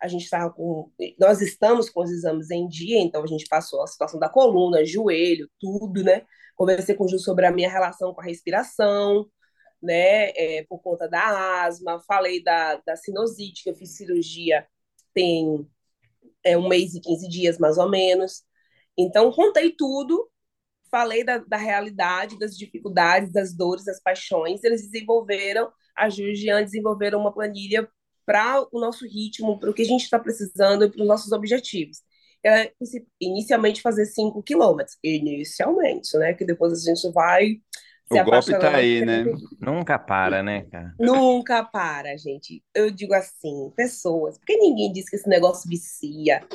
a gente estava com. Nós estamos com os exames em dia, então a gente passou a situação da coluna, joelho, tudo, né? Conversei com o Ju sobre a minha relação com a respiração, né? É, por conta da asma, falei da, da sinusite, que eu fiz cirurgia tem é, um mês e 15 dias, mais ou menos. Então, contei tudo, falei da, da realidade, das dificuldades, das dores, das paixões. Eles desenvolveram, a Ju Jean desenvolveram uma planilha para o nosso ritmo, para o que a gente está precisando e para os nossos objetivos. É, inicialmente fazer 5 quilômetros, inicialmente, né? Que depois a gente vai o golpe tá aí, né? Nunca para, né, cara? Nunca para, gente. Eu digo assim, pessoas, porque ninguém diz que esse negócio vicia.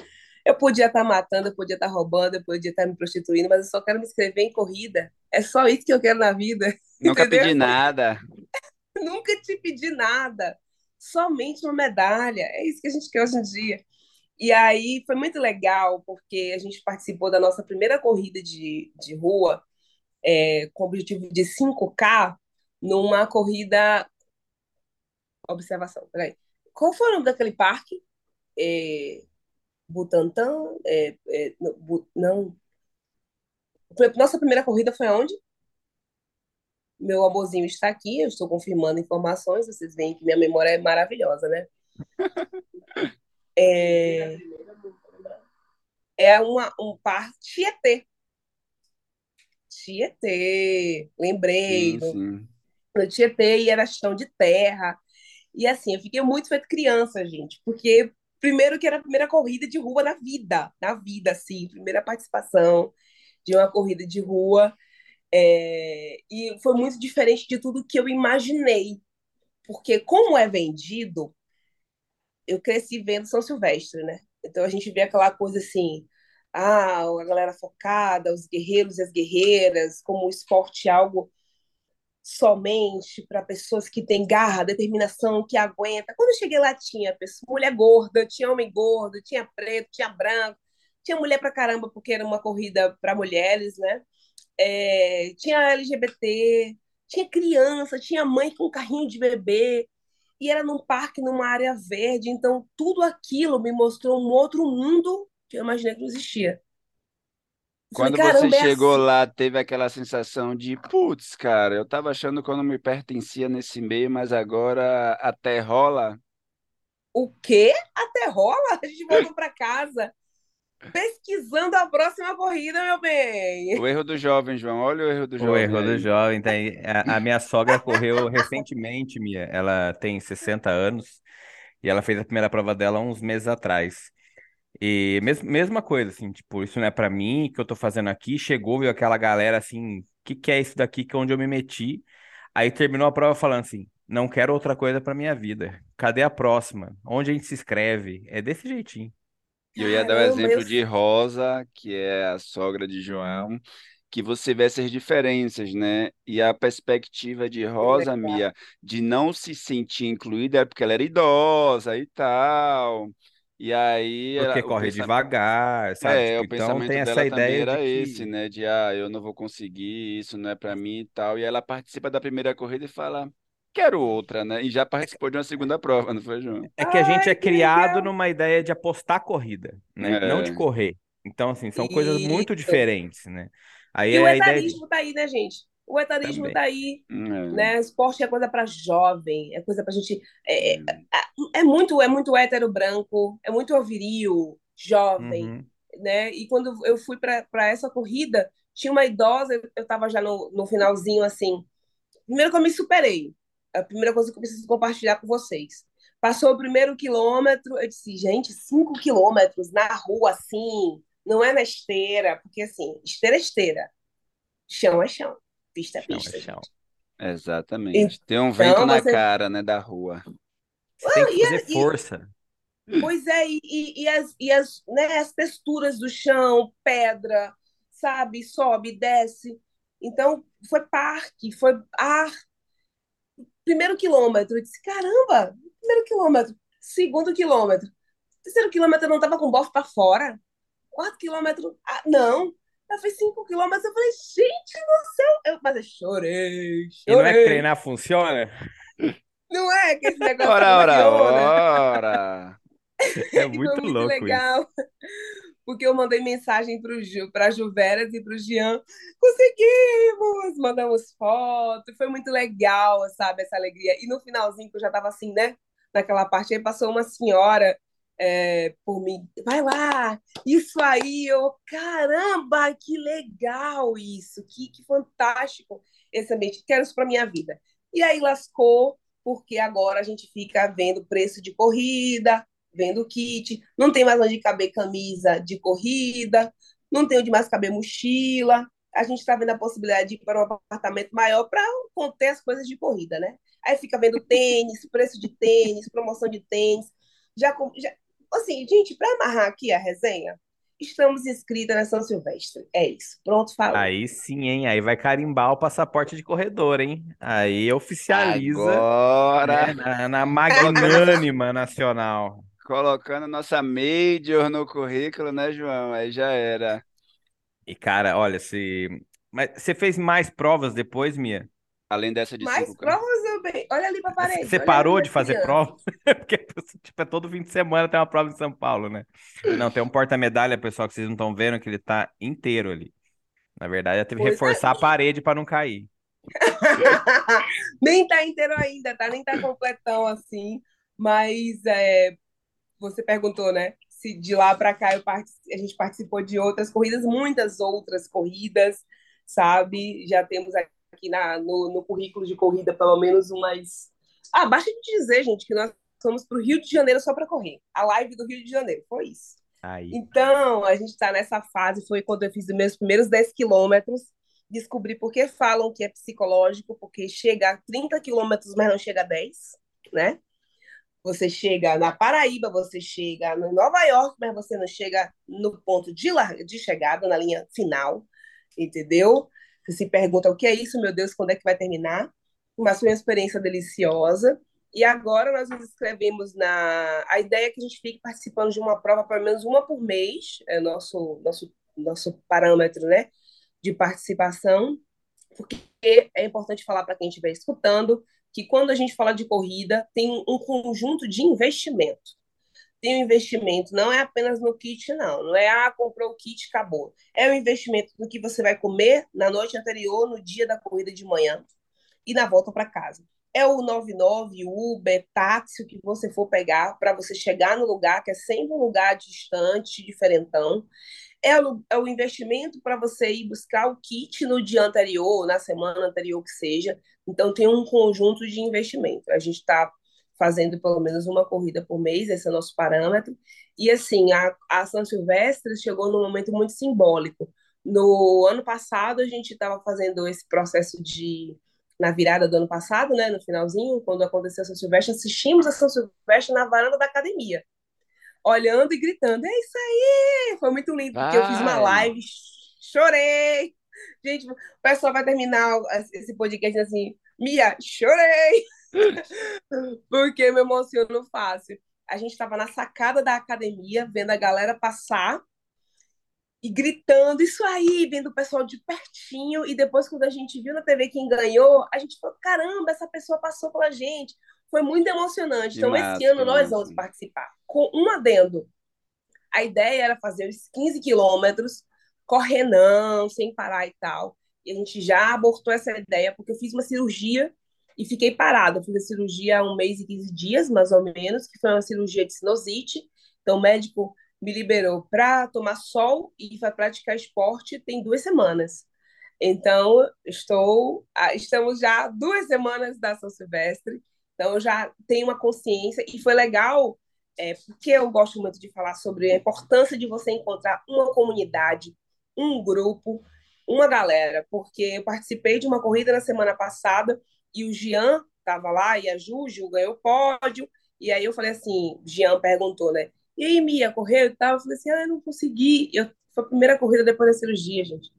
Eu podia estar tá matando, eu podia estar tá roubando, eu podia estar tá me prostituindo, mas eu só quero me inscrever em corrida. É só isso que eu quero na vida. [LAUGHS] Nunca entendeu? pedi nada. [LAUGHS] Nunca te pedi nada. Somente uma medalha. É isso que a gente quer hoje em dia. E aí foi muito legal, porque a gente participou da nossa primeira corrida de, de rua é, com o objetivo de 5K numa corrida. Observação, peraí. Qual foi o nome daquele parque? É... Butantã? É, é, não. Nossa primeira corrida foi onde? Meu amorzinho está aqui, eu estou confirmando informações, vocês veem que minha memória é maravilhosa, né? [LAUGHS] É, é uma, um parque Tietê. Tietê, lembrei. Sim, sim. No Tietê e era chão de terra. E assim, eu fiquei muito feito criança, gente, porque primeiro que era a primeira corrida de rua na vida, na vida, assim, primeira participação de uma corrida de rua. É... E foi muito diferente de tudo que eu imaginei, porque como é vendido, eu cresci vendo São Silvestre, né? Então a gente vê aquela coisa assim, ah, a galera focada, os guerreiros e as guerreiras, como o esporte algo somente para pessoas que têm garra, determinação, que aguenta. Quando eu cheguei lá, tinha pessoa, mulher gorda, tinha homem gordo, tinha preto, tinha branco, tinha mulher pra caramba, porque era uma corrida para mulheres, né? É, tinha LGBT, tinha criança, tinha mãe com carrinho de bebê, e era num parque, numa área verde. Então, tudo aquilo me mostrou um outro mundo que eu imaginei que não existia. Quando falei, você é chegou assim. lá, teve aquela sensação de, putz, cara, eu tava achando que eu não me pertencia nesse meio, mas agora até rola. O quê? Até rola? A gente voltou para casa pesquisando a próxima corrida, meu bem. O erro do jovem, João. Olha o erro do jovem. O erro aí. do jovem. Tá a, a minha sogra correu recentemente, Mia. Ela tem 60 anos e ela fez a primeira prova dela uns meses atrás. E mes mesma coisa, assim, tipo, isso não é para mim, que eu tô fazendo aqui. Chegou, viu aquela galera assim, o que, que é isso daqui que é onde eu me meti? Aí terminou a prova falando assim: não quero outra coisa para minha vida. Cadê a próxima? Onde a gente se inscreve? É desse jeitinho. E eu ia dar o exemplo de Rosa, que é a sogra de João, que você vê essas diferenças, né? E a perspectiva de Rosa, Mia, de não se sentir incluída é porque ela era idosa e tal. E aí Porque corre pensamento... devagar, sabe? É, tipo, o então pensamento tem essa ideia era de que... esse, né? De ah, eu não vou conseguir, isso não é para mim e tal. E ela participa da primeira corrida e fala: quero outra, né? E já participou de uma segunda prova, não foi, João? É que a gente Ai, é criado numa ideia de apostar corrida, né? É. Não de correr. Então, assim, são coisas muito diferentes, né? Aí e é o etarismo de... tá aí, né, gente? O etarismo Também. tá aí, é. né? Esporte é coisa para jovem, é coisa pra gente. É, é, é, muito, é muito hétero branco, é muito viril, jovem, uhum. né? E quando eu fui para essa corrida, tinha uma idosa, eu estava já no, no finalzinho assim. Primeiro que eu me superei. A primeira coisa que eu preciso compartilhar com vocês. Passou o primeiro quilômetro, eu disse, gente, cinco quilômetros na rua, assim, não é na esteira, porque assim, esteira é esteira, chão é chão pista é pista. Chão, Exatamente. Então, Tem um vento na você... cara, né, da rua. Você tem que fazer e, força. Pois é, e, e, as, e as, né, as texturas do chão, pedra, sabe? Sobe, desce. Então, foi parque, foi ar. Primeiro quilômetro, eu disse, caramba, primeiro quilômetro. Segundo quilômetro. Terceiro quilômetro, eu não estava com bofe para fora. Quarto quilômetro, ah, não. Eu fiz 5 quilômetros, eu falei, gente do céu! Eu, mas eu chorei, chorei. E não é que treinar funciona? Não é que esse negócio ora, ora, ora. É [LAUGHS] muito muito louco isso. legal, porque eu mandei mensagem para a Juveras e para o Jean. Conseguimos! Mandamos foto, foi muito legal, sabe, essa alegria. E no finalzinho, que eu já estava assim, né? Naquela parte, aí passou uma senhora é, por mim. Vai lá, isso aí, eu, caramba, que legal isso, que, que fantástico esse ambiente, quero isso para minha vida. E aí lascou, porque agora a gente fica vendo preço de corrida, vendo kit, não tem mais onde caber camisa de corrida, não tem onde mais caber mochila. A gente está vendo a possibilidade de ir para um apartamento maior para conter as coisas de corrida, né? Aí fica vendo tênis, preço de tênis, promoção de tênis. Já, já assim, gente, para amarrar aqui a resenha, estamos inscritas na São Silvestre. É isso. Pronto, falou. Aí sim, hein? Aí vai carimbar o passaporte de corredor, hein? Aí oficializa Agora, né, na, na magnânima [LAUGHS] nacional. colocando nossa Major no currículo, né, João? Aí já era. E, cara, olha, se. Mas você fez mais provas depois, Mia? Além dessa de Mais 5K. provas eu bem. Olha ali para a parede. Você parou de fazer crianças. prova? [LAUGHS] Porque, tipo, é todo fim de semana tem uma prova em São Paulo, né? Não, tem um porta-medalha, pessoal, que vocês não estão vendo, que ele tá inteiro ali. Na verdade, já teve que é. reforçar a parede para não cair. [LAUGHS] Nem tá inteiro ainda, tá? Nem tá completão assim. Mas é, você perguntou, né? Se de lá para cá eu partici- a gente participou de outras corridas, muitas outras corridas, sabe? Já temos aqui na, no, no currículo de corrida pelo menos umas. Ah, basta de dizer, gente, que nós fomos para o Rio de Janeiro só para correr. A live do Rio de Janeiro, foi isso. Aí. Então, a gente está nessa fase, foi quando eu fiz os meus primeiros 10 quilômetros, descobri por que falam que é psicológico, porque chega a 30 quilômetros, mas não chega a 10, né? Você chega na Paraíba, você chega em Nova York, mas você não chega no ponto de, larga, de chegada, na linha final, entendeu? Você se pergunta o que é isso, meu Deus, quando é que vai terminar? Mas foi uma experiência deliciosa. E agora nós nos inscrevemos na. A ideia é que a gente fique participando de uma prova, pelo menos uma por mês, é nosso, nosso, nosso parâmetro né, de participação, porque é importante falar para quem estiver escutando que quando a gente fala de corrida, tem um conjunto de investimento. Tem um investimento, não é apenas no kit, não. Não é, ah, comprou o kit, acabou. É um investimento no que você vai comer na noite anterior, no dia da corrida de manhã e na volta para casa. É o 99, Uber, táxi, o que você for pegar para você chegar no lugar, que é sempre um lugar distante, diferentão. É o, é o investimento para você ir buscar o kit no dia anterior, na semana anterior que seja. Então, tem um conjunto de investimento. A gente está fazendo pelo menos uma corrida por mês, esse é o nosso parâmetro. E assim, a, a São Silvestre chegou num momento muito simbólico. No ano passado, a gente estava fazendo esse processo de. Na virada do ano passado, né, no finalzinho, quando aconteceu a São Silvestre, assistimos a São Silvestre na varanda da academia, olhando e gritando: É isso aí! Foi muito lindo, porque eu fiz uma live, chorei. Gente, o pessoal vai terminar esse podcast assim: Mia, chorei! [LAUGHS] porque me emociono fácil. A gente estava na sacada da academia, vendo a galera passar e gritando, isso aí, vendo o pessoal de pertinho. E depois, quando a gente viu na TV quem ganhou, a gente falou: caramba, essa pessoa passou pela gente. Foi muito emocionante. Que Então, massa, esse ano nós massa. vamos participar com um adendo. A ideia era fazer os 15 quilômetros, correr não, sem parar e tal. E a gente já abortou essa ideia, porque eu fiz uma cirurgia e fiquei parada. Fiz a cirurgia há um mês e 15 dias, mais ou menos, que foi uma cirurgia de sinusite. Então, o médico me liberou para tomar sol e para praticar esporte tem duas semanas. Então, estou, estamos já duas semanas da São Silvestre, então eu já tenho uma consciência e foi legal, é, porque eu gosto muito de falar sobre a importância de você encontrar uma comunidade, um grupo, uma galera, porque eu participei de uma corrida na semana passada e o Jean estava lá e a Juju ganhou o pódio, e aí eu falei assim, Jean perguntou, né? E aí, Mia, correu e tal? Eu falei assim, ah, eu não consegui. Eu, foi a primeira corrida depois da cirurgia, gente.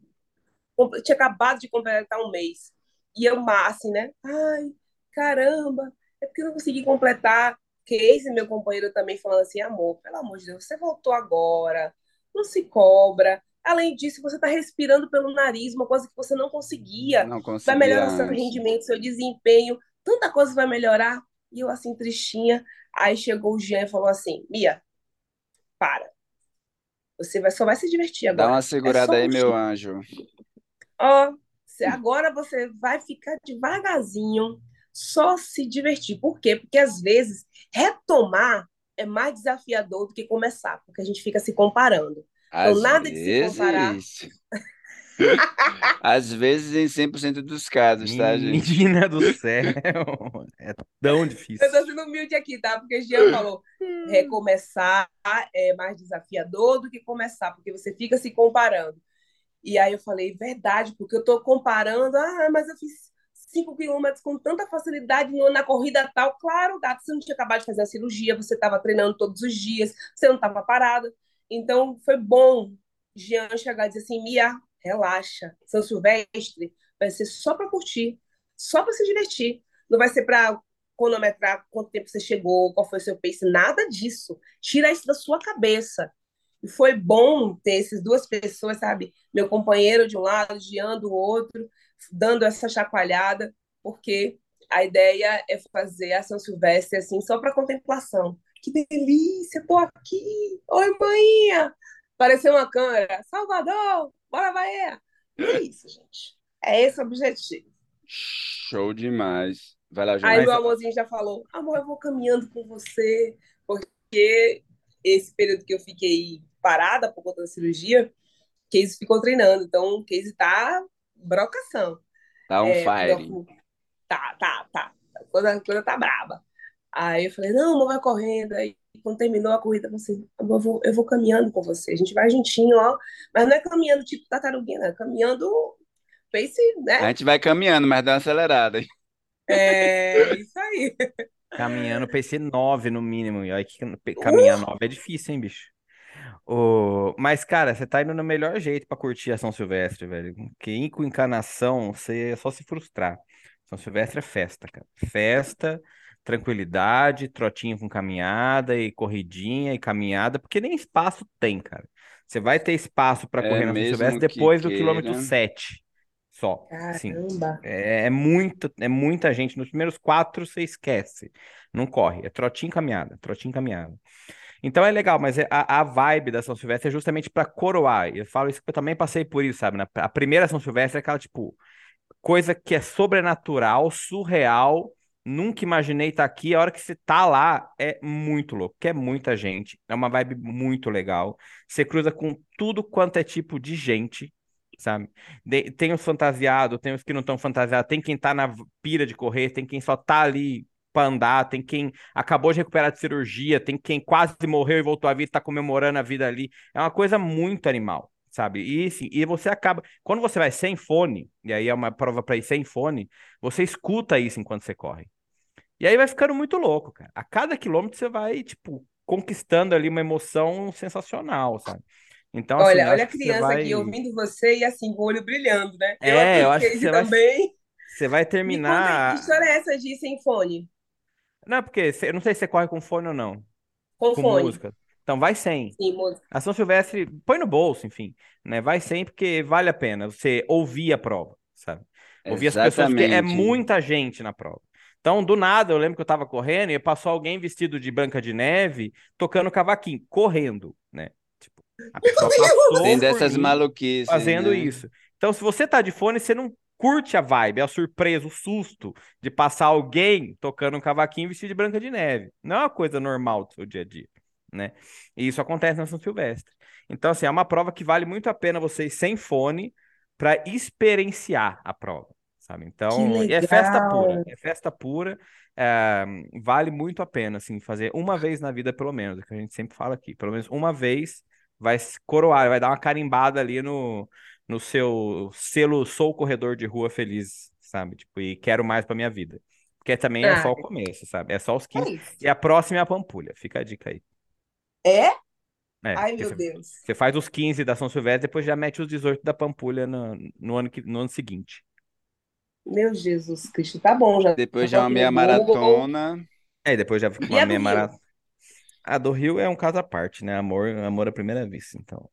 Eu tinha acabado de completar um mês. E eu, assim, né? Ai, caramba, é porque eu não consegui completar. Casey, meu companheiro, também falando assim, amor, pelo amor de Deus, você voltou agora, não se cobra. Além disso, você está respirando pelo nariz, uma coisa que você não conseguia. Não Vai conseguia melhorar seu rendimento, seu desempenho, tanta coisa vai melhorar. E eu, assim, tristinha. Aí chegou o Jean e falou assim: Mia, para. Você vai, só vai se divertir Dá agora. uma É segurada só aí, meu anjo. Ó, agora você vai ficar devagarzinho, só se divertir. Por quê? Porque às vezes retomar é mais desafiador do que começar, porque a gente fica se comparando. Então, Às nada de se comparar. vezes. Às vezes em 100% dos casos, tá, gente? Menina do céu. É tão difícil. Eu tô sendo humilde aqui, tá? Porque o Jean falou, recomeçar é mais desafiador do que começar, porque você fica se comparando. E aí eu falei, verdade, porque eu tô comparando, ah, mas eu fiz 5 quilômetros com tanta facilidade na corrida tal. Claro, gato, você não tinha acabado de fazer a cirurgia, você estava treinando todos os dias, você não estava parada. Então foi bom Jean chegar e dizer assim, Mia, relaxa, São Silvestre vai ser só para curtir, só para se divertir. Não vai ser para cronometrar quanto tempo você chegou, qual foi o seu pace, nada disso. Tira isso da sua cabeça. E foi bom ter essas duas pessoas, sabe? Meu companheiro de um lado, Jean do outro, dando essa chacoalhada, porque a ideia é fazer a São Silvestre assim, só para contemplação. Que delícia, tô aqui. Oi, manhinha. Pareceu uma câmera. Salvador, bora, Bahia. É isso, gente. É esse o objetivo. Show demais. Vai lá, Aí João. meu amorzinho já falou, amor, eu vou caminhando com você, porque esse período que eu fiquei parada por conta da cirurgia, Casey ficou treinando, então Casey tá brocação. Tá on É, fire. tá, tá, tá. A coisa, a coisa tá braba. Aí eu falei, não, amor, vai correndo. Aí quando terminou a corrida, eu falei assim, amor, eu vou, eu vou caminhando com você. A gente vai juntinho, ó. Mas não é caminhando tipo tartaruguinha, não. É caminhando pace, A né? gente vai caminhando, mas dá uma acelerada. É isso aí. Caminhando PC 9 no mínimo. E olha que caminhar 9 é difícil, hein, bicho? O... Mas, cara, você tá indo no melhor jeito pra curtir a São Silvestre, velho. Porque ir com encanação, você é só se frustrar. São Silvestre é festa, cara. Festa, tranquilidade, trotinho com caminhada e corridinha e caminhada, porque nem espaço tem, cara. Você vai ter espaço pra É correr na Silvestre que depois do queira. quilômetro 7. Só. Assim, Caramba. é, é muita, é muita gente. Nos primeiros quatro você esquece. Não corre. É trotinho caminhada, trotinho caminhada. Então é legal, mas é- a, a vibe da São Silvestre é justamente para coroar. Eu falo isso porque eu também passei por isso, sabe? Na- a primeira São Silvestre é aquela, tipo, coisa que é sobrenatural, surreal. Nunca imaginei estar aqui. A hora que você tá lá é muito louco, porque é muita gente. É uma vibe muito legal. Você cruza com tudo quanto é tipo de gente, sabe? De- tem os fantasiados, tem os que não estão fantasiados, tem quem tá na pira de correr, tem quem só tá ali pra andar, tem quem acabou de recuperar de cirurgia, tem quem quase morreu e voltou à vida, tá comemorando a vida ali. É uma coisa muito animal, sabe? E, assim, e você acaba. Quando você vai sem fone, e aí é uma prova pra ir sem fone, você escuta isso enquanto você corre. E aí vai ficando muito louco, cara. A cada quilômetro você vai, tipo, conquistando ali uma emoção sensacional, sabe? Então, assim, Olha, eu olha a criança vai. aqui ouvindo você e assim, com o olho brilhando, né? Eu É, aqui, eu acho que Casey você vai, também. você vai [LAUGHS] conta aí, terminar. que história é essa de ir sem fone? Não, porque eu não sei se você corre com fone ou não, Com com fone. música. Então vai sem. Sim, música. A São Silvestre, põe no bolso, enfim, né? Vai sem porque vale a pena você ouvir a prova, sabe? Ouvir as pessoas, porque é Exatamente. muita gente na prova. Então, do nada, eu lembro que eu tava correndo e passou alguém vestido de Branca de Neve tocando cavaquinho, correndo, né? Tipo, a pessoa passou Tem dessas maluquices, fazendo né? isso. Então, se você tá de fone, você não curte a vibe, a surpresa, o susto de passar alguém tocando um cavaquinho vestido de Branca de Neve. Não é uma coisa normal do seu dia a dia, né? E isso acontece na São Silvestre. Então, assim, é uma prova que vale muito a pena você ir sem fone para experienciar a prova, sabe? Então, e é festa pura, é festa pura. é, vale muito a pena, assim, fazer uma vez na vida, pelo menos, é o que a gente sempre fala aqui. Pelo menos uma vez vai coroar, vai dar uma carimbada ali no, no seu selo Sou Corredor de Rua Feliz, sabe? Tipo, e quero mais pra minha vida. Porque também é Ah, só o começo, sabe? É só os é 15. isso. E a próxima é a Pampulha, fica a dica aí. É? É, Ai, meu você, Deus. você faz os 15 da São Silvestre, depois já mete os 18 da Pampulha no, no ano, que, no ano seguinte. Meu Jesus Cristo. Tá bom, já Depois já uma meia maratona. É, depois já fica E uma meia maratona. A do Rio é um caso à parte, né? Amor, amor à primeira vista, então.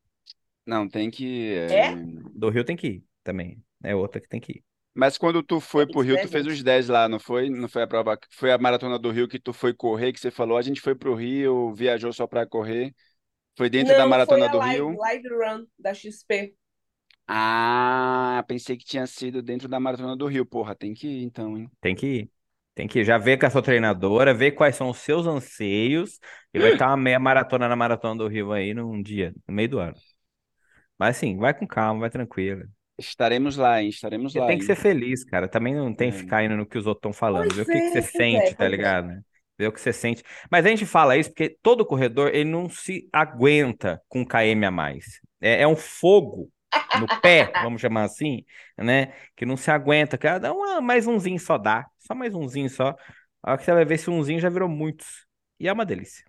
Não, tem que. É? é, Do Rio tem que ir também. É outra que tem que ir. Mas quando tu foi pro Rio, tu fez os 10 lá, não foi? Não foi a prova, foi a maratona do Rio que tu foi correr, que você falou, a gente foi pro Rio, viajou só pra correr. Foi dentro da Não, foi Maratona a do live, Rio? live run da XP. Ah, pensei que tinha sido dentro da Maratona do Rio. Porra, tem que ir então, hein? Tem que ir. Tem que ir. Já ver com a sua treinadora, ver quais são os seus anseios. E vai estar uma meia maratona na Maratona do Rio aí num dia, no meio do ano. Mas assim, vai com calma, vai tranquilo. Estaremos lá, hein? Estaremos Você lá, tem que hein? ser feliz, cara. Também não tem que É. ficar indo no que os outros estão falando. Ver o que que você é, é, sente, tá é. ligado? né? Ver o que você sente. Mas a gente fala isso porque todo corredor, ele não se aguenta com um km a mais. É, é um fogo no pé, vamos chamar assim, né? Que não se aguenta. Que ah, dá uma, mais umzinho só dá. Só mais umzinho só. A hora que você vai ver esse umzinho já virou muitos. E é uma delícia.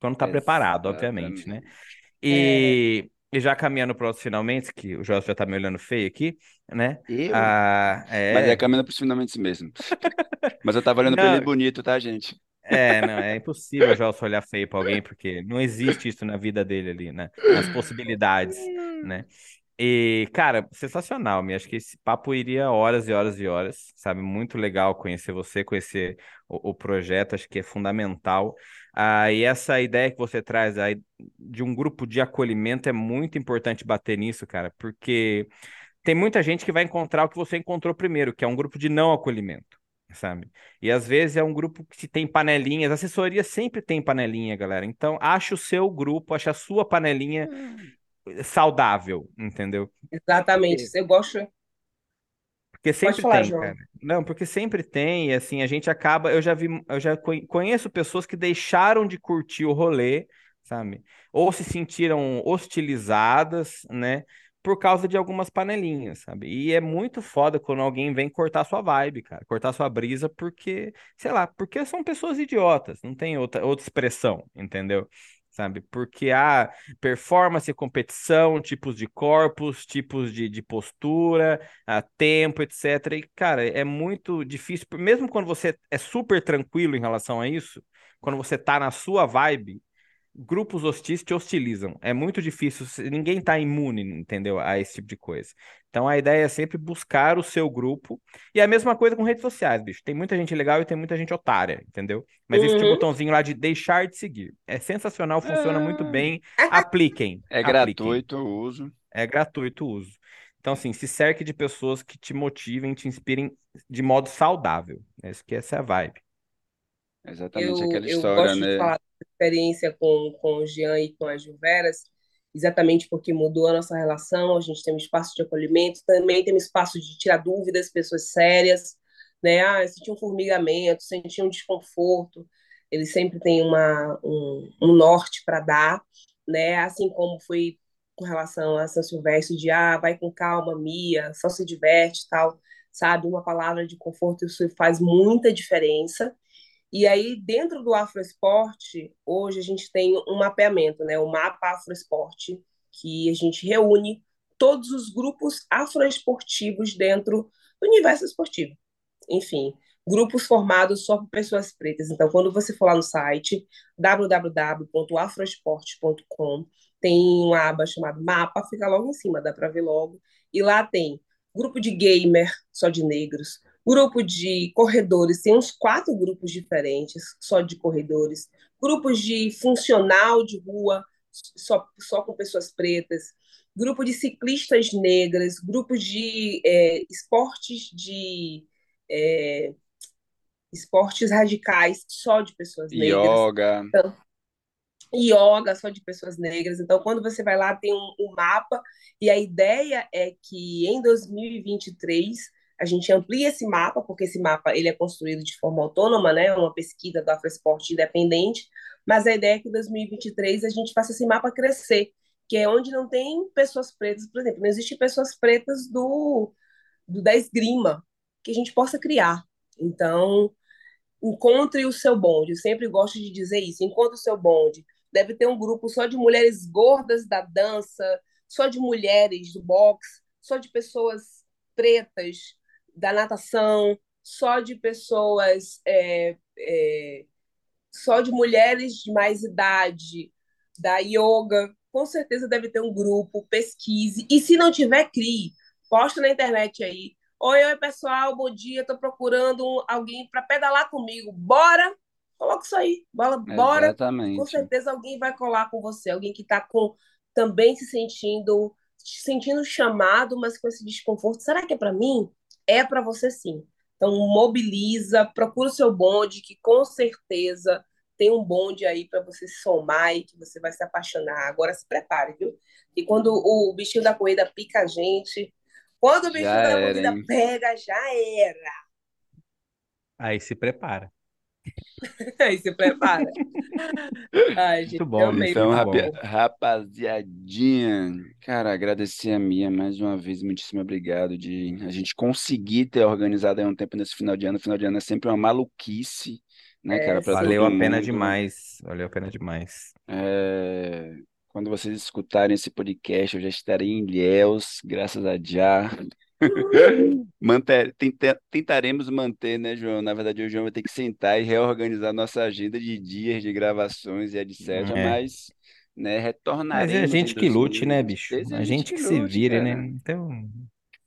Quando tá preparado, obviamente, né? E, e já caminhando para os finalmente, que o Jorge já tá me olhando feio aqui, né? Eu? Ah, Mas é é. caminhando por finalmente mesmo. [LAUGHS] Mas eu tava olhando pra ele bonito, tá, gente? é, não, é impossível o Jorge olhar feio para alguém, porque não existe isso na vida dele ali, né? Nas possibilidades, né? E, cara, sensacional, me acho que esse papo iria horas e horas e horas, sabe? Muito legal conhecer você, conhecer o, o projeto, acho que é fundamental. Ah, e essa ideia que você traz aí de um grupo de acolhimento é muito importante bater nisso, cara, porque tem muita gente que vai encontrar o que você encontrou primeiro, que é um grupo de não acolhimento, sabe? E às vezes é um grupo que tem panelinhas, assessoria sempre tem panelinha, galera. Então, acha o seu grupo, acha a sua panelinha saudável, entendeu? Exatamente. Porque, Eu gosto. porque sempre falar, tem, João. cara. Não, porque sempre tem, e assim, a gente acaba, eu já vi, eu já conhe- conheço pessoas que deixaram de curtir o rolê, sabe? Ou se sentiram hostilizadas, né? Por causa de algumas panelinhas, sabe? E é muito foda quando alguém vem cortar sua vibe, cara, cortar sua brisa, porque, sei lá, porque são pessoas idiotas, não tem outra, outra expressão, entendeu? Sabe? Porque há performance, competição, tipos de corpos, tipos de, de postura, a tempo, etc. E, cara, é muito difícil, mesmo quando você é super tranquilo em relação a isso, quando você tá na sua vibe, grupos hostis te hostilizam. É muito difícil, se- ninguém tá imune, entendeu? A esse tipo de coisa. Então a ideia é sempre buscar o seu grupo. E é a mesma coisa com redes sociais, bicho. Tem muita gente legal e tem muita gente otária, entendeu? Mas existe o Uhum. botãozinho lá de deixar de seguir. É sensacional, funciona muito É, bem. Apliquem, é apliquem. gratuito o uso. É gratuito o uso. Então, assim, se cerque de pessoas que te motivem, te inspirem de modo saudável. Essa que essa é a vibe. Exatamente Eu, aquela eu história, né? falar experiência com, com o Jean e com as Juveras, exatamente porque mudou a nossa relação, a gente tem um espaço de acolhimento, também tem um espaço de tirar dúvidas, pessoas sérias, né? Ah, eu senti um formigamento, senti um desconforto, ele sempre tem uma, um, um norte para dar, né? Assim como foi com relação a São Silvestre, de ah, vai com calma, Mia, só se diverte tal, sabe? Uma palavra de conforto, isso faz muita diferença. E aí, dentro do Afroesporte, hoje a gente tem um mapeamento, né? o mapa Afroesporte, que a gente reúne todos os grupos afroesportivos dentro do universo esportivo. Enfim, grupos formados só por pessoas pretas. Então, quando você for lá no site www.afroesporte.com, tem uma aba chamada Mapa, fica logo em cima, dá para ver logo. E lá tem grupo de gamer só de negros, grupo de corredores, tem uns quatro grupos diferentes só de corredores, grupos de funcional de rua só, só com pessoas pretas, grupo de ciclistas negras, grupos de é, esportes de é, esportes radicais só de pessoas negras. Yoga. Então, yoga só de pessoas negras. Então, quando você vai lá, tem um, um mapa, e a ideia é que em 2023 a gente amplia esse mapa, porque esse mapa ele é construído de forma autônoma, né? Uma pesquisa do Afroesporte independente, mas a ideia é que em 2023 a gente faça esse mapa crescer, que é onde não tem pessoas pretas, por exemplo, não existe pessoas pretas do, do da esgrima que a gente possa criar. Então, encontre o seu bonde. Eu sempre gosto de dizer isso, encontre o seu bonde. Deve ter um grupo só de mulheres gordas da dança, só de mulheres do boxe, só de pessoas pretas da natação, só de pessoas, é, é, só de mulheres de mais idade da yoga. Com certeza deve ter um grupo, pesquise. E se não tiver, crie. Posta na internet aí. Oi, oi, pessoal, bom dia. Estou procurando alguém para pedalar comigo. Bora? Coloca isso aí, bora, bora. Com Exatamente. certeza alguém vai colar com você, alguém que está com também se sentindo se sentindo chamado, mas com esse desconforto. Será que é para mim? É para você sim. Então mobiliza, procura o seu bonde, que com certeza tem um bonde aí para você se somar e que você vai se apaixonar. Agora se prepare, viu? E quando o bichinho da corrida pica a gente, quando o bichinho Já da era, corrida hein? pega, já era. Aí se prepara. [LAUGHS] Aí se prepara. Ai, gente, Muito bom, Então, muito bom. rapaziadinha, cara, agradecer a Mia mais uma vez, muitíssimo obrigado de a gente conseguir ter organizado aí um tempo nesse final de ano. Final de ano é sempre uma maluquice, né, cara, É, sim. Valeu a pena demais. Valeu a pena demais. É, Quando vocês escutarem esse podcast, eu já estarei em Ilhéus, graças a Já. Manter, tenta- tentaremos manter, né, João? Na verdade, o João vai ter que sentar e reorganizar nossa agenda de dias de gravações e etc. É. Mas, né, Mas é a retornaremos em gente que lute, né, 2020. bicho? Desde A a gente gente que que se lute, vire, né? cara. Então,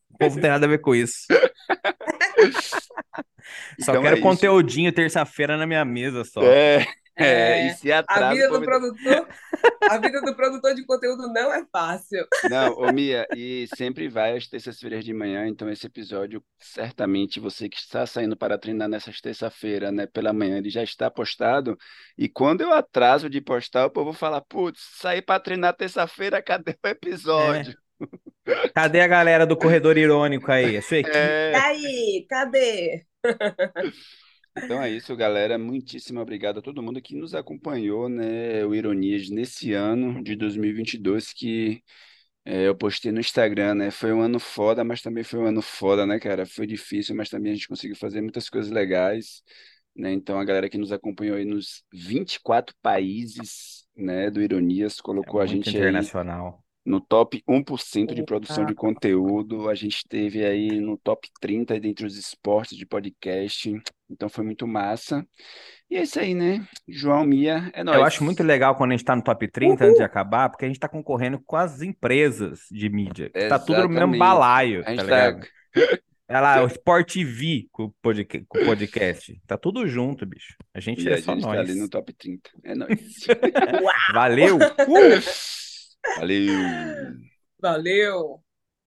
o povo não tem nada a ver com isso. [LAUGHS] Só Então é quero isso. conteúdinho terça-feira na minha mesa só. É, é, e É, se a atrasa, o vida do produtor, a vida do produtor de conteúdo não é fácil. Não, ô Mia, e sempre vai às terças-feiras de manhã, então esse episódio, certamente você que está saindo para treinar nessas terça-feira, né, pela manhã, ele já está postado, e quando eu atraso de postar, o povo fala, putz, saí para treinar terça-feira, cadê o episódio? Cadê a galera do corredor irônico aí? A sua equipe? E É, aí, cadê? [LAUGHS] então é isso, galera, muitíssimo obrigado a todo mundo que nos acompanhou, né, o Ironias nesse ano de 2022, que É, eu postei no Instagram, né? Foi um ano foda, mas também foi um ano foda, né, cara? Foi difícil, mas também a gente conseguiu fazer muitas coisas legais, né? Então a galera que nos acompanhou aí nos 24 países, né, do Ironias, É colocou a muito gente aí internacional. No top 1% de produção de conteúdo. A gente teve aí no top 30 dentre os esportes de podcast. Então foi muito massa. E é isso aí, né? João Mia, é Eu acho muito nóis. legal quando a gente tá no top 30 antes de Uhul! acabar, porque a gente tá concorrendo com as empresas de mídia, que tá tudo no mesmo balaio, A tá gente tá. ligado? [LAUGHS] É lá, o Sport TV com o podca- com o podcast. Tá tudo junto, bicho. A gente E é a só gente tá ali no nós. top 30. É nóis. [LAUGHS] Valeu! Uh! [LAUGHS] Valeu! Valeu!